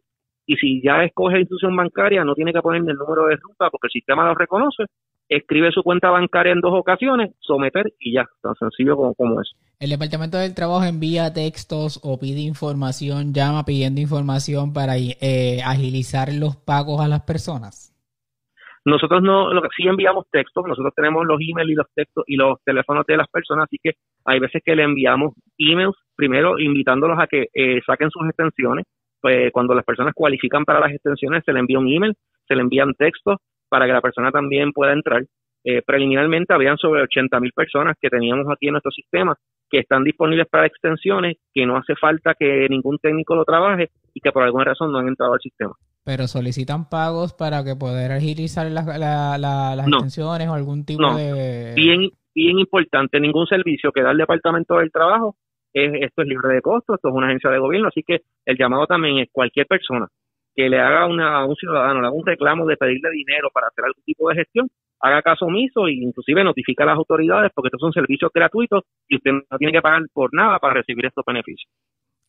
y si ya escoge institución bancaria no tiene que poner el número de ruta porque el sistema lo reconoce escribe su cuenta bancaria en dos ocasiones, someter y ya, tan sencillo como, como es. El Departamento del Trabajo envía textos o pide información, llama pidiendo información para eh, agilizar los pagos a las personas. Nosotros no, lo que sí enviamos textos, nosotros tenemos los emails y los textos y los teléfonos de las personas, así que hay veces que le enviamos emails, primero invitándolos a que eh, saquen sus extensiones, pues cuando las personas cualifican para las extensiones se le envía un email, se le envían textos, para que la persona también pueda entrar. Eh, preliminarmente habían sobre 80 mil personas que teníamos aquí en nuestro sistema que están disponibles para extensiones, que no hace falta que ningún técnico lo trabaje y que por alguna razón no han entrado al sistema. Pero solicitan pagos para que poder agilizar las extensiones o algún tipo de... Bien, bien importante, ningún servicio que da el Departamento del Trabajo, es, esto es libre de costo, esto es una agencia de gobierno, así que el llamado también es cualquier persona que le haga a un ciudadano, le haga un reclamo de pedirle dinero para hacer algún tipo de gestión, haga caso omiso e inclusive notifica a las autoridades porque estos son servicios gratuitos y usted no tiene que pagar por nada para recibir estos beneficios.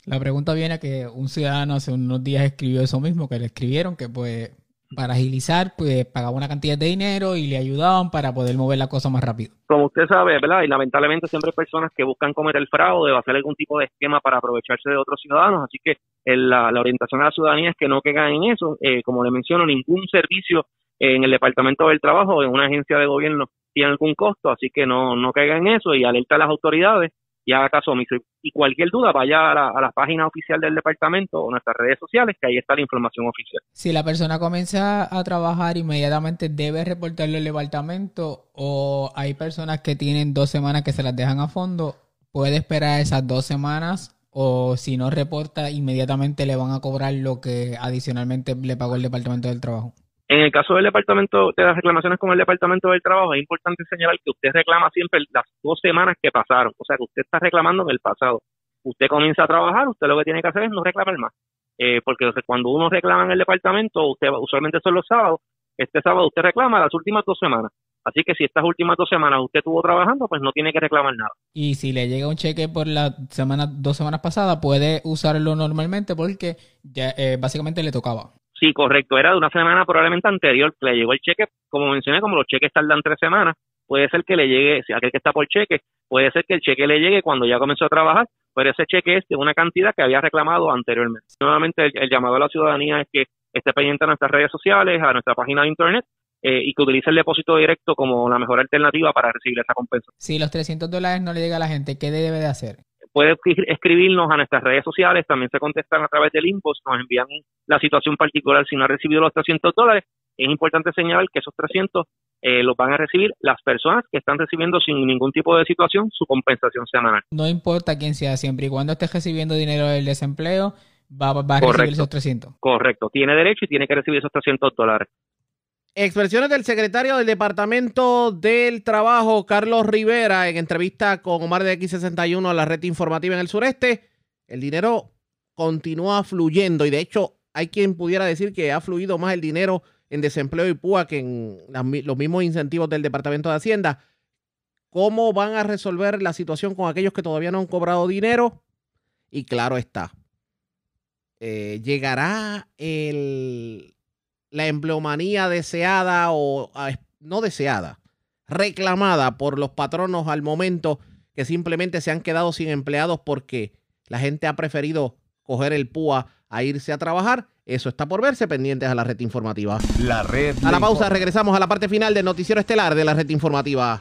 La pregunta viene que un ciudadano hace unos días escribió eso mismo, que le escribieron que pues para agilizar, pues pagaba una cantidad de dinero y le ayudaban para poder mover la cosa más rápido. Como usted sabe, ¿verdad? Y lamentablemente siempre hay personas que buscan cometer fraude o hacer algún tipo de esquema para aprovecharse de otros ciudadanos, así que la, orientación a la ciudadanía es que no caigan en eso. Eh, como le menciono, ningún servicio en el Departamento del Trabajo en una agencia de gobierno tiene algún costo, así que no, no caigan en eso y alerta a las autoridades y haga caso. Y cualquier duda, vaya a la, página oficial del departamento o nuestras redes sociales, que ahí está la información oficial. Si la persona comienza a trabajar inmediatamente, ¿debe reportarlo al departamento o hay personas que tienen dos semanas que se las dejan a fondo? ¿Puede esperar esas dos semanas o si no reporta, inmediatamente le van a cobrar lo que adicionalmente le pagó el departamento del trabajo? En el caso del departamento de las reclamaciones con el departamento del trabajo, es importante señalar que usted reclama siempre las dos semanas que pasaron, o sea que usted está reclamando en el pasado. Usted comienza a trabajar, usted lo que tiene que hacer es no reclamar más, eh, porque cuando uno reclama en el departamento, usted usualmente son los sábados, este sábado usted reclama las últimas dos semanas. Así que si estas últimas dos semanas usted estuvo trabajando, pues no tiene que reclamar nada. Y si le llega un cheque por la semana, dos semanas pasadas, puede usarlo normalmente porque ya eh, básicamente le tocaba. Sí, correcto. Era de una semana probablemente anterior le llegó el cheque. Como mencioné, como los cheques tardan tres semanas, puede ser que le llegue, si aquel que está por cheque, puede ser que el cheque le llegue cuando ya comenzó a trabajar, pero ese cheque es de una cantidad que había reclamado anteriormente. Nuevamente, el, llamado a la ciudadanía es que esté pendiente a nuestras redes sociales, a nuestra página de internet, eh, y que utilice el depósito directo como la mejor alternativa para recibir esa compensación. Si los 300 dólares no le llega a la gente, ¿qué debe de hacer? Puede escribirnos a nuestras redes sociales, también se contestan a través del inbox, nos envían la situación particular si no ha recibido los 300 dólares. Es importante señalar que esos 300 eh, los van a recibir las personas que están recibiendo sin ningún tipo de situación su compensación semanal. No importa quién sea, siempre y cuando esté recibiendo dinero del desempleo, va, va a recibir esos 300. Correcto, tiene derecho y tiene que recibir esos 300 dólares. Expresiones del secretario del Departamento del Trabajo, Carlos Rivera, en entrevista con Omar de X61 a la red informativa en el sureste. El dinero continúa fluyendo y de hecho hay quien pudiera decir que ha fluido más el dinero en desempleo y PUA que en los mismos incentivos del Departamento de Hacienda. ¿Cómo van a resolver la situación con aquellos que todavía no han cobrado dinero? Y claro está, eh, llegará el la empleomanía deseada o no deseada, reclamada por los patronos al momento que simplemente se han quedado sin empleados porque la gente ha preferido coger el púa a irse a trabajar. Eso está por verse pendientes a la red informativa. La red. A la pausa regresamos a la parte final del noticiero estelar de la red informativa.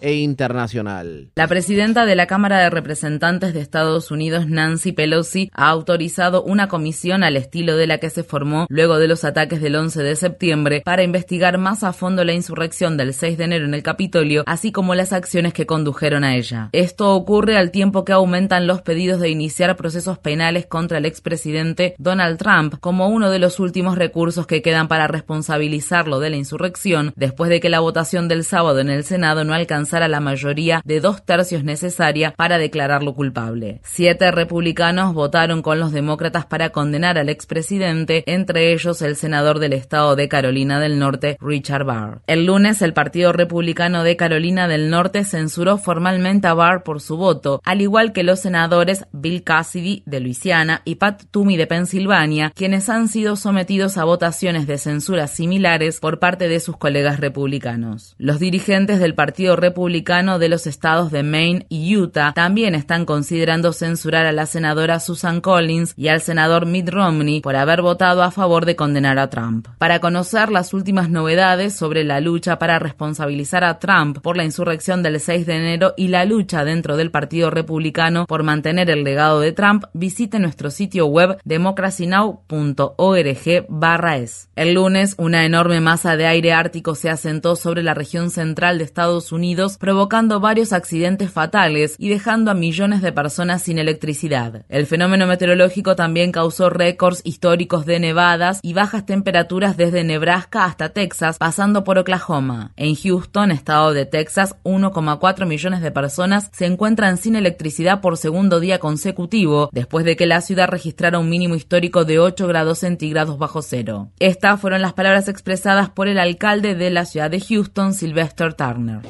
e internacional. La presidenta de la Cámara de Representantes de Estados Unidos, Nancy Pelosi, ha autorizado una comisión al estilo de la que se formó luego de los ataques del 11 de septiembre para investigar más a fondo la insurrección del 6 de enero en el Capitolio, así como las acciones que condujeron a ella. Esto ocurre al tiempo que aumentan los pedidos de iniciar procesos penales contra el expresidente Donald Trump como uno de los últimos recursos que quedan para responsabilizarlo de la insurrección después de que la votación del sábado en el Senado no alcanzó a la mayoría de dos tercios necesaria para declararlo culpable. Siete republicanos votaron con los demócratas para condenar al expresidente, entre ellos el senador del estado de Carolina del Norte, Richard Barr. El lunes, el Partido Republicano de Carolina del Norte censuró formalmente a Barr por su voto, al igual que los senadores Bill Cassidy de Luisiana y Pat Toomey de Pensilvania, quienes han sido sometidos a votaciones de censura similares por parte de sus colegas republicanos. Los dirigentes del Partido Republicano republicano de los estados de Maine y Utah también están considerando censurar a la senadora Susan Collins y al senador Mitt Romney por haber votado a favor de condenar a Trump. Para conocer las últimas novedades sobre la lucha para responsabilizar a Trump por la insurrección del 6 de enero y la lucha dentro del Partido Republicano por mantener el legado de Trump, visite nuestro sitio web democracynow.org/es. El lunes, una enorme masa de aire ártico se asentó sobre la región central de Estados Unidos provocando varios accidentes fatales y dejando a millones de personas sin electricidad. El fenómeno meteorológico también causó récords históricos de nevadas y bajas temperaturas desde Nebraska hasta Texas, pasando por Oklahoma. En Houston, estado de Texas, 1,4 millones de personas se encuentran sin electricidad por segundo día consecutivo, después de que la ciudad registrara un mínimo histórico de 8 grados centígrados bajo cero. Estas fueron las palabras expresadas por el alcalde de la ciudad de Houston, Sylvester Turner.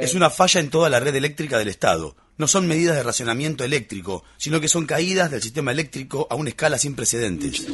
Es una falla en toda la red eléctrica del Estado. No son medidas de racionamiento eléctrico, sino que son caídas del sistema eléctrico a una escala sin precedentes.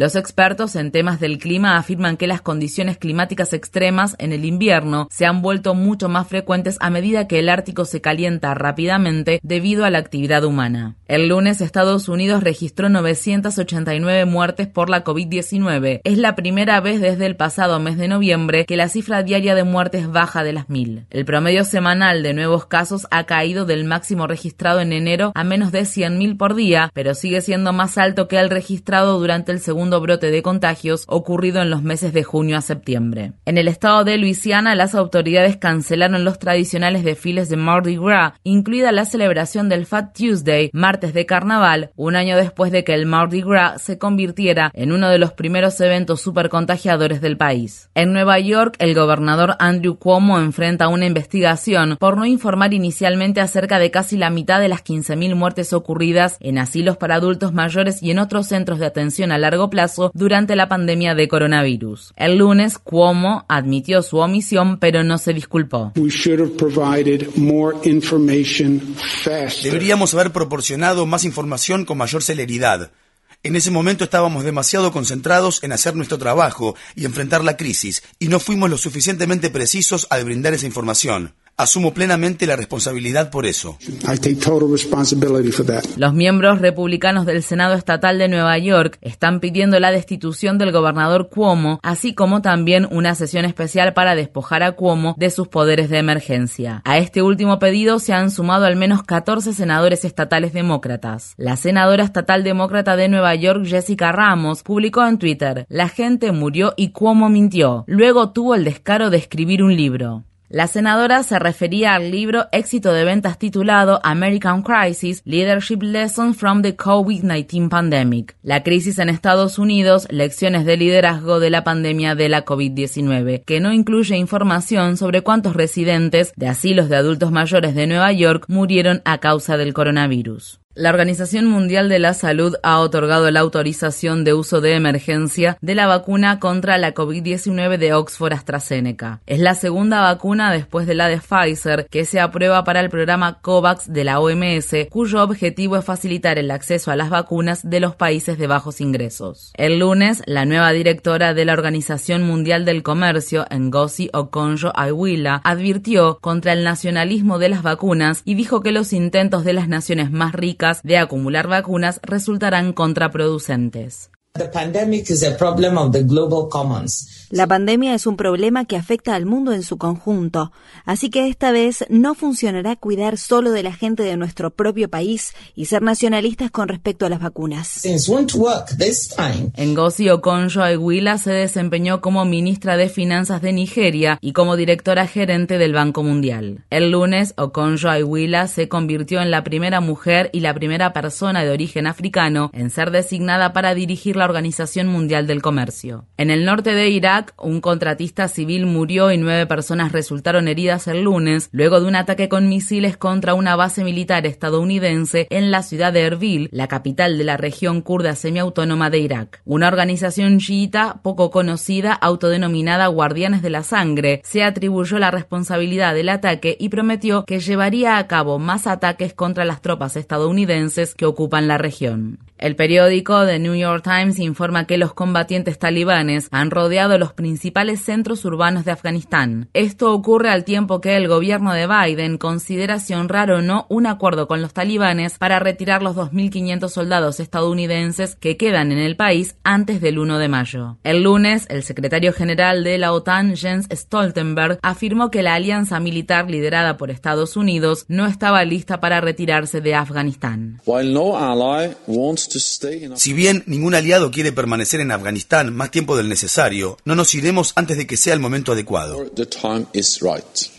Los expertos en temas del clima afirman que las condiciones climáticas extremas en el invierno se han vuelto mucho más frecuentes a medida que el Ártico se calienta rápidamente debido a la actividad humana. El lunes Estados Unidos registró 989 muertes por la COVID-19. Es la primera vez desde el pasado mes de noviembre que la cifra diaria de muertes baja de las mil. El promedio semanal de nuevos casos ha caído del máximo registrado en enero a menos de 100.000 por día, pero sigue siendo más alto que el registrado durante el segundo segundo brote de contagios ocurrido en los meses de junio a septiembre. En el estado de Luisiana, las autoridades cancelaron los tradicionales desfiles de Mardi Gras, incluida la celebración del Fat Tuesday, martes de carnaval, un año después de que el Mardi Gras se convirtiera en uno de los primeros eventos supercontagiadores del país. En Nueva York, el gobernador Andrew Cuomo enfrenta una investigación por no informar inicialmente acerca de casi la mitad de las 15.000 muertes ocurridas en asilos para adultos mayores y en otros centros de atención a largo plazo durante la pandemia de coronavirus. El lunes, Cuomo admitió su omisión, pero no se disculpó. Deberíamos haber proporcionado más información con mayor celeridad. En ese momento estábamos demasiado concentrados en hacer nuestro trabajo y enfrentar la crisis, y no fuimos lo suficientemente precisos al brindar esa información. Asumo plenamente la responsabilidad por eso. Los miembros republicanos del Senado Estatal de Nueva York están pidiendo la destitución del gobernador Cuomo, así como también una sesión especial para despojar a Cuomo de sus poderes de emergencia. A este último pedido se han sumado al menos 14 senadores estatales demócratas. La senadora estatal demócrata de Nueva York, Jessica Ramos, publicó en Twitter, La gente murió y Cuomo mintió. Luego tuvo el descaro de escribir un libro. La senadora se refería al libro éxito de ventas titulado American Crisis, Leadership Lessons from the COVID-19 Pandemic. La crisis en Estados Unidos, lecciones de liderazgo de la pandemia de la COVID-19, que no incluye información sobre cuántos residentes de asilos de adultos mayores de Nueva York murieron a causa del coronavirus. La Organización Mundial de la Salud ha otorgado la autorización de uso de emergencia de la vacuna contra la COVID-19 de Oxford AstraZeneca. Es la segunda vacuna después de la de Pfizer que se aprueba para el programa COVAX de la OMS, cuyo objetivo es facilitar el acceso a las vacunas de los países de bajos ingresos. El lunes, la nueva directora de la Organización Mundial del Comercio, Ngozi Okonjo-Iweala, advirtió contra el nacionalismo de las vacunas y dijo que los intentos de las naciones más ricas de acumular vacunas resultarán contraproducentes. La pandemia es un problema que afecta al mundo en su conjunto, así que esta vez no funcionará cuidar solo de la gente de nuestro propio país y ser nacionalistas con respecto a las vacunas. Ngozi Okonjo-Iweala se desempeñó como ministra de Finanzas de Nigeria y como directora gerente del Banco Mundial. El lunes, Okonjo-Iweala se convirtió en la primera mujer y la primera persona de origen africano en ser designada para dirigir la Organización Mundial del Comercio. En el norte de Irak, un contratista civil murió y nueve personas resultaron heridas el lunes luego de un ataque con misiles contra una base militar estadounidense en la ciudad de Erbil, la capital de la región kurda semiautónoma de Irak. Una organización chiita poco conocida, autodenominada Guardianes de la Sangre, se atribuyó la responsabilidad del ataque y prometió que llevaría a cabo más ataques contra las tropas estadounidenses que ocupan la región. El periódico The New York Times informa que los combatientes talibanes han rodeado los principales centros urbanos de Afganistán. Esto ocurre al tiempo que el gobierno de Biden considera si honrar o no un acuerdo con los talibanes para retirar los 2.500 soldados estadounidenses que quedan en el país antes del 1 de mayo. El lunes, el secretario general de la OTAN, Jens Stoltenberg, afirmó que la alianza militar liderada por Estados Unidos no estaba lista para retirarse de Afganistán. Si bien ningún aliado quiere permanecer en Afganistán más tiempo del necesario, no nos iremos antes de que sea el momento adecuado.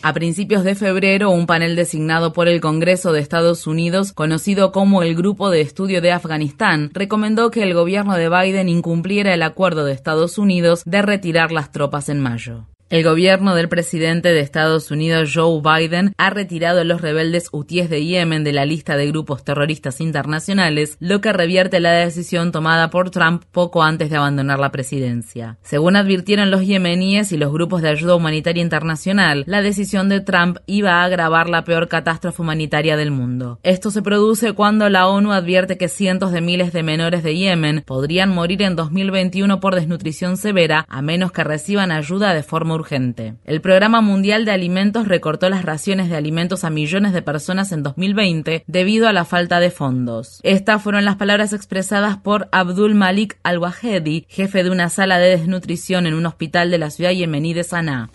A principios de febrero, un panel designado por el Congreso de Estados Unidos, conocido como el Grupo de Estudio de Afganistán, recomendó que el gobierno de Biden incumpliera el acuerdo de Estados Unidos de retirar las tropas en mayo. El gobierno del presidente de Estados Unidos, Joe Biden, ha retirado a los rebeldes hutíes de Yemen de la lista de grupos terroristas internacionales, lo que revierte la decisión tomada por Trump poco antes de abandonar la presidencia. Según advirtieron los yemeníes y los grupos de ayuda humanitaria internacional, la decisión de Trump iba a agravar la peor catástrofe humanitaria del mundo. Esto se produce cuando la ONU advierte que cientos de miles de menores de Yemen podrían morir en 2021 por desnutrición severa a menos que reciban ayuda de forma El Programa Mundial de Alimentos recortó las raciones de alimentos a millones de personas en 2020 debido a la falta de fondos. Estas fueron las palabras expresadas por Abdul Malik Al-Wahedi, jefe de una sala de desnutrición en un hospital de la ciudad yemení de Sanaa.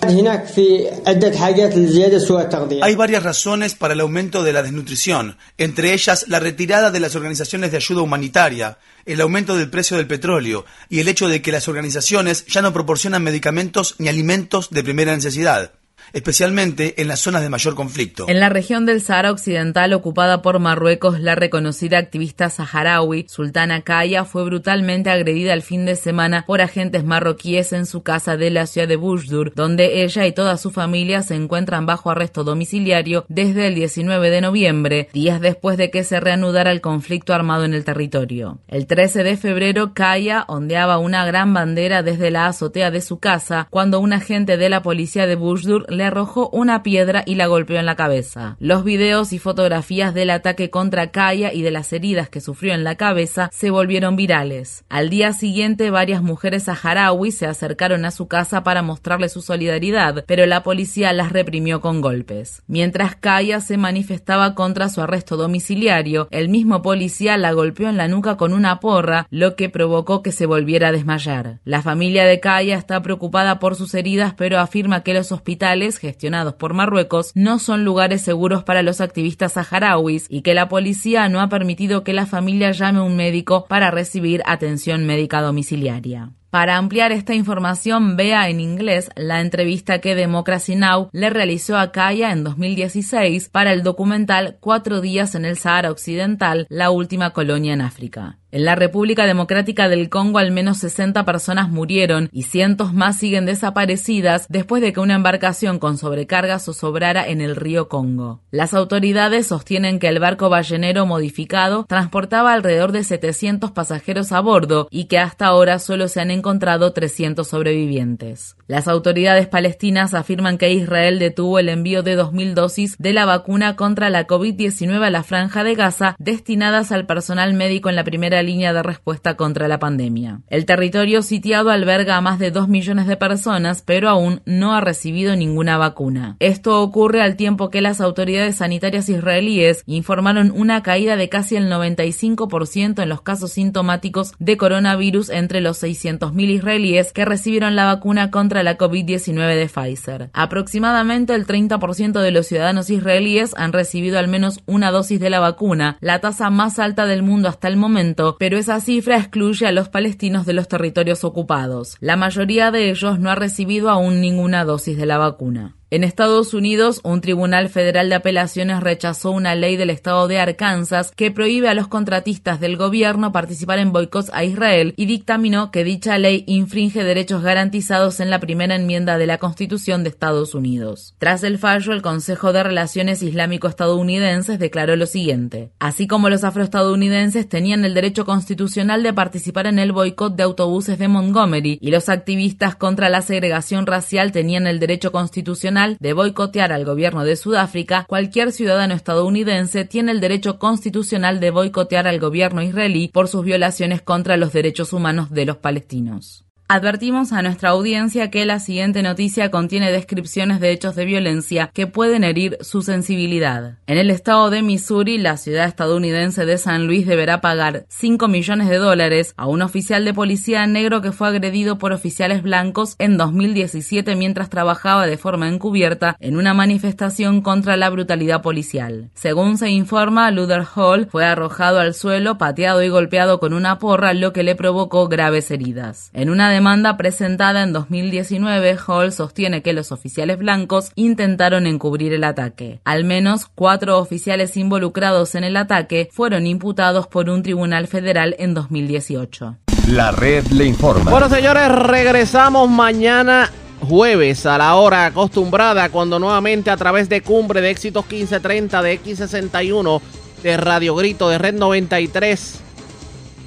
Hay varias razones para el aumento de la desnutrición, entre ellas la retirada de las organizaciones de ayuda humanitaria, el aumento del precio del petróleo y el hecho de que las organizaciones ya no proporcionan medicamentos ni alimentos de primera necesidad especialmente en las zonas de mayor conflicto. En la región del Sahara Occidental ocupada por Marruecos, la reconocida activista saharaui Sultana Kaya fue brutalmente agredida el fin de semana por agentes marroquíes en su casa de la ciudad de Bujdur, donde ella y toda su familia se encuentran bajo arresto domiciliario desde el 19 de noviembre, días después de que se reanudara el conflicto armado en el territorio. El 13 de febrero, Kaya ondeaba una gran bandera desde la azotea de su casa cuando un agente de la policía de Bujdur le arrojó una piedra y la golpeó en la cabeza. Los videos y fotografías del ataque contra Kaya y de las heridas que sufrió en la cabeza se volvieron virales. Al día siguiente, varias mujeres saharauis se acercaron a su casa para mostrarle su solidaridad, pero la policía las reprimió con golpes. Mientras Kaya se manifestaba contra su arresto domiciliario, el mismo policía la golpeó en la nuca con una porra, lo que provocó que se volviera a desmayar. La familia de Kaya está preocupada por sus heridas, pero afirma que los hospitales gestionados por Marruecos no son lugares seguros para los activistas saharauis y que la policía no ha permitido que la familia llame a un médico para recibir atención médica domiciliaria. Para ampliar esta información, vea en inglés la entrevista que Democracy Now! le realizó a Kaya en 2016 para el documental Cuatro días en el Sahara Occidental, la última colonia en África. En la República Democrática del Congo al menos 60 personas murieron y cientos más siguen desaparecidas después de que una embarcación con sobrecarga zozobrara en el río Congo. Las autoridades sostienen que el barco ballenero modificado transportaba alrededor de 700 pasajeros a bordo y que hasta ahora solo se han encontrado 300 sobrevivientes. Las autoridades palestinas afirman que Israel detuvo el envío de 2.000 dosis de la vacuna contra la COVID-19 a la franja de Gaza destinadas al personal médico en la primera línea de respuesta contra la pandemia. El territorio sitiado alberga a más de 2 millones de personas, pero aún no ha recibido ninguna vacuna. Esto ocurre al tiempo que las autoridades sanitarias israelíes informaron una caída de casi el 95% en los casos sintomáticos de coronavirus entre los 600.000 israelíes que recibieron la vacuna contra la COVID-19 de Pfizer. Aproximadamente el 30% de los ciudadanos israelíes han recibido al menos una dosis de la vacuna, la tasa más alta del mundo hasta el momento, pero esa cifra excluye a los palestinos de los territorios ocupados. La mayoría de ellos no ha recibido aún ninguna dosis de la vacuna. En Estados Unidos, un tribunal federal de apelaciones rechazó una ley del estado de Arkansas que prohíbe a los contratistas del gobierno participar en boicots a Israel y dictaminó que dicha ley infringe derechos garantizados en la primera enmienda de la Constitución de Estados Unidos. Tras el fallo, el Consejo de Relaciones Islámico-Estadounidenses declaró lo siguiente. Así como los afroestadounidenses tenían el derecho constitucional de participar en el boicot de autobuses de Montgomery y los activistas contra la segregación racial tenían el derecho constitucional de boicotear al gobierno de Sudáfrica, cualquier ciudadano estadounidense tiene el derecho constitucional de boicotear al gobierno israelí por sus violaciones contra los derechos humanos de los palestinos. Advertimos a nuestra audiencia que la siguiente noticia contiene descripciones de hechos de violencia que pueden herir su sensibilidad. En el estado de Missouri, la ciudad estadounidense de San Luis deberá pagar 5 millones de dólares a un oficial de policía negro que fue agredido por oficiales blancos en 2017 mientras trabajaba de forma encubierta en una manifestación contra la brutalidad policial. Según se informa, Luther Hall fue arrojado al suelo, pateado y golpeado con una porra, lo que le provocó graves heridas. En una demanda presentada en 2019, Hall sostiene que los oficiales blancos intentaron encubrir el ataque. Al menos cuatro oficiales involucrados en el ataque fueron imputados por un tribunal federal en 2018. La red le informa. Bueno, señores, regresamos mañana jueves a la hora acostumbrada cuando nuevamente a través de Cumbre de Éxitos 1530 de X61 de Radio Grito de Red 93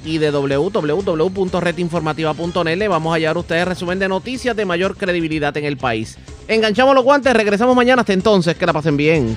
y de www.redinformativa.net le vamos a llevar a ustedes resumen de noticias de mayor credibilidad en el país. Enganchamos los guantes, regresamos mañana. Hasta entonces, que la pasen bien.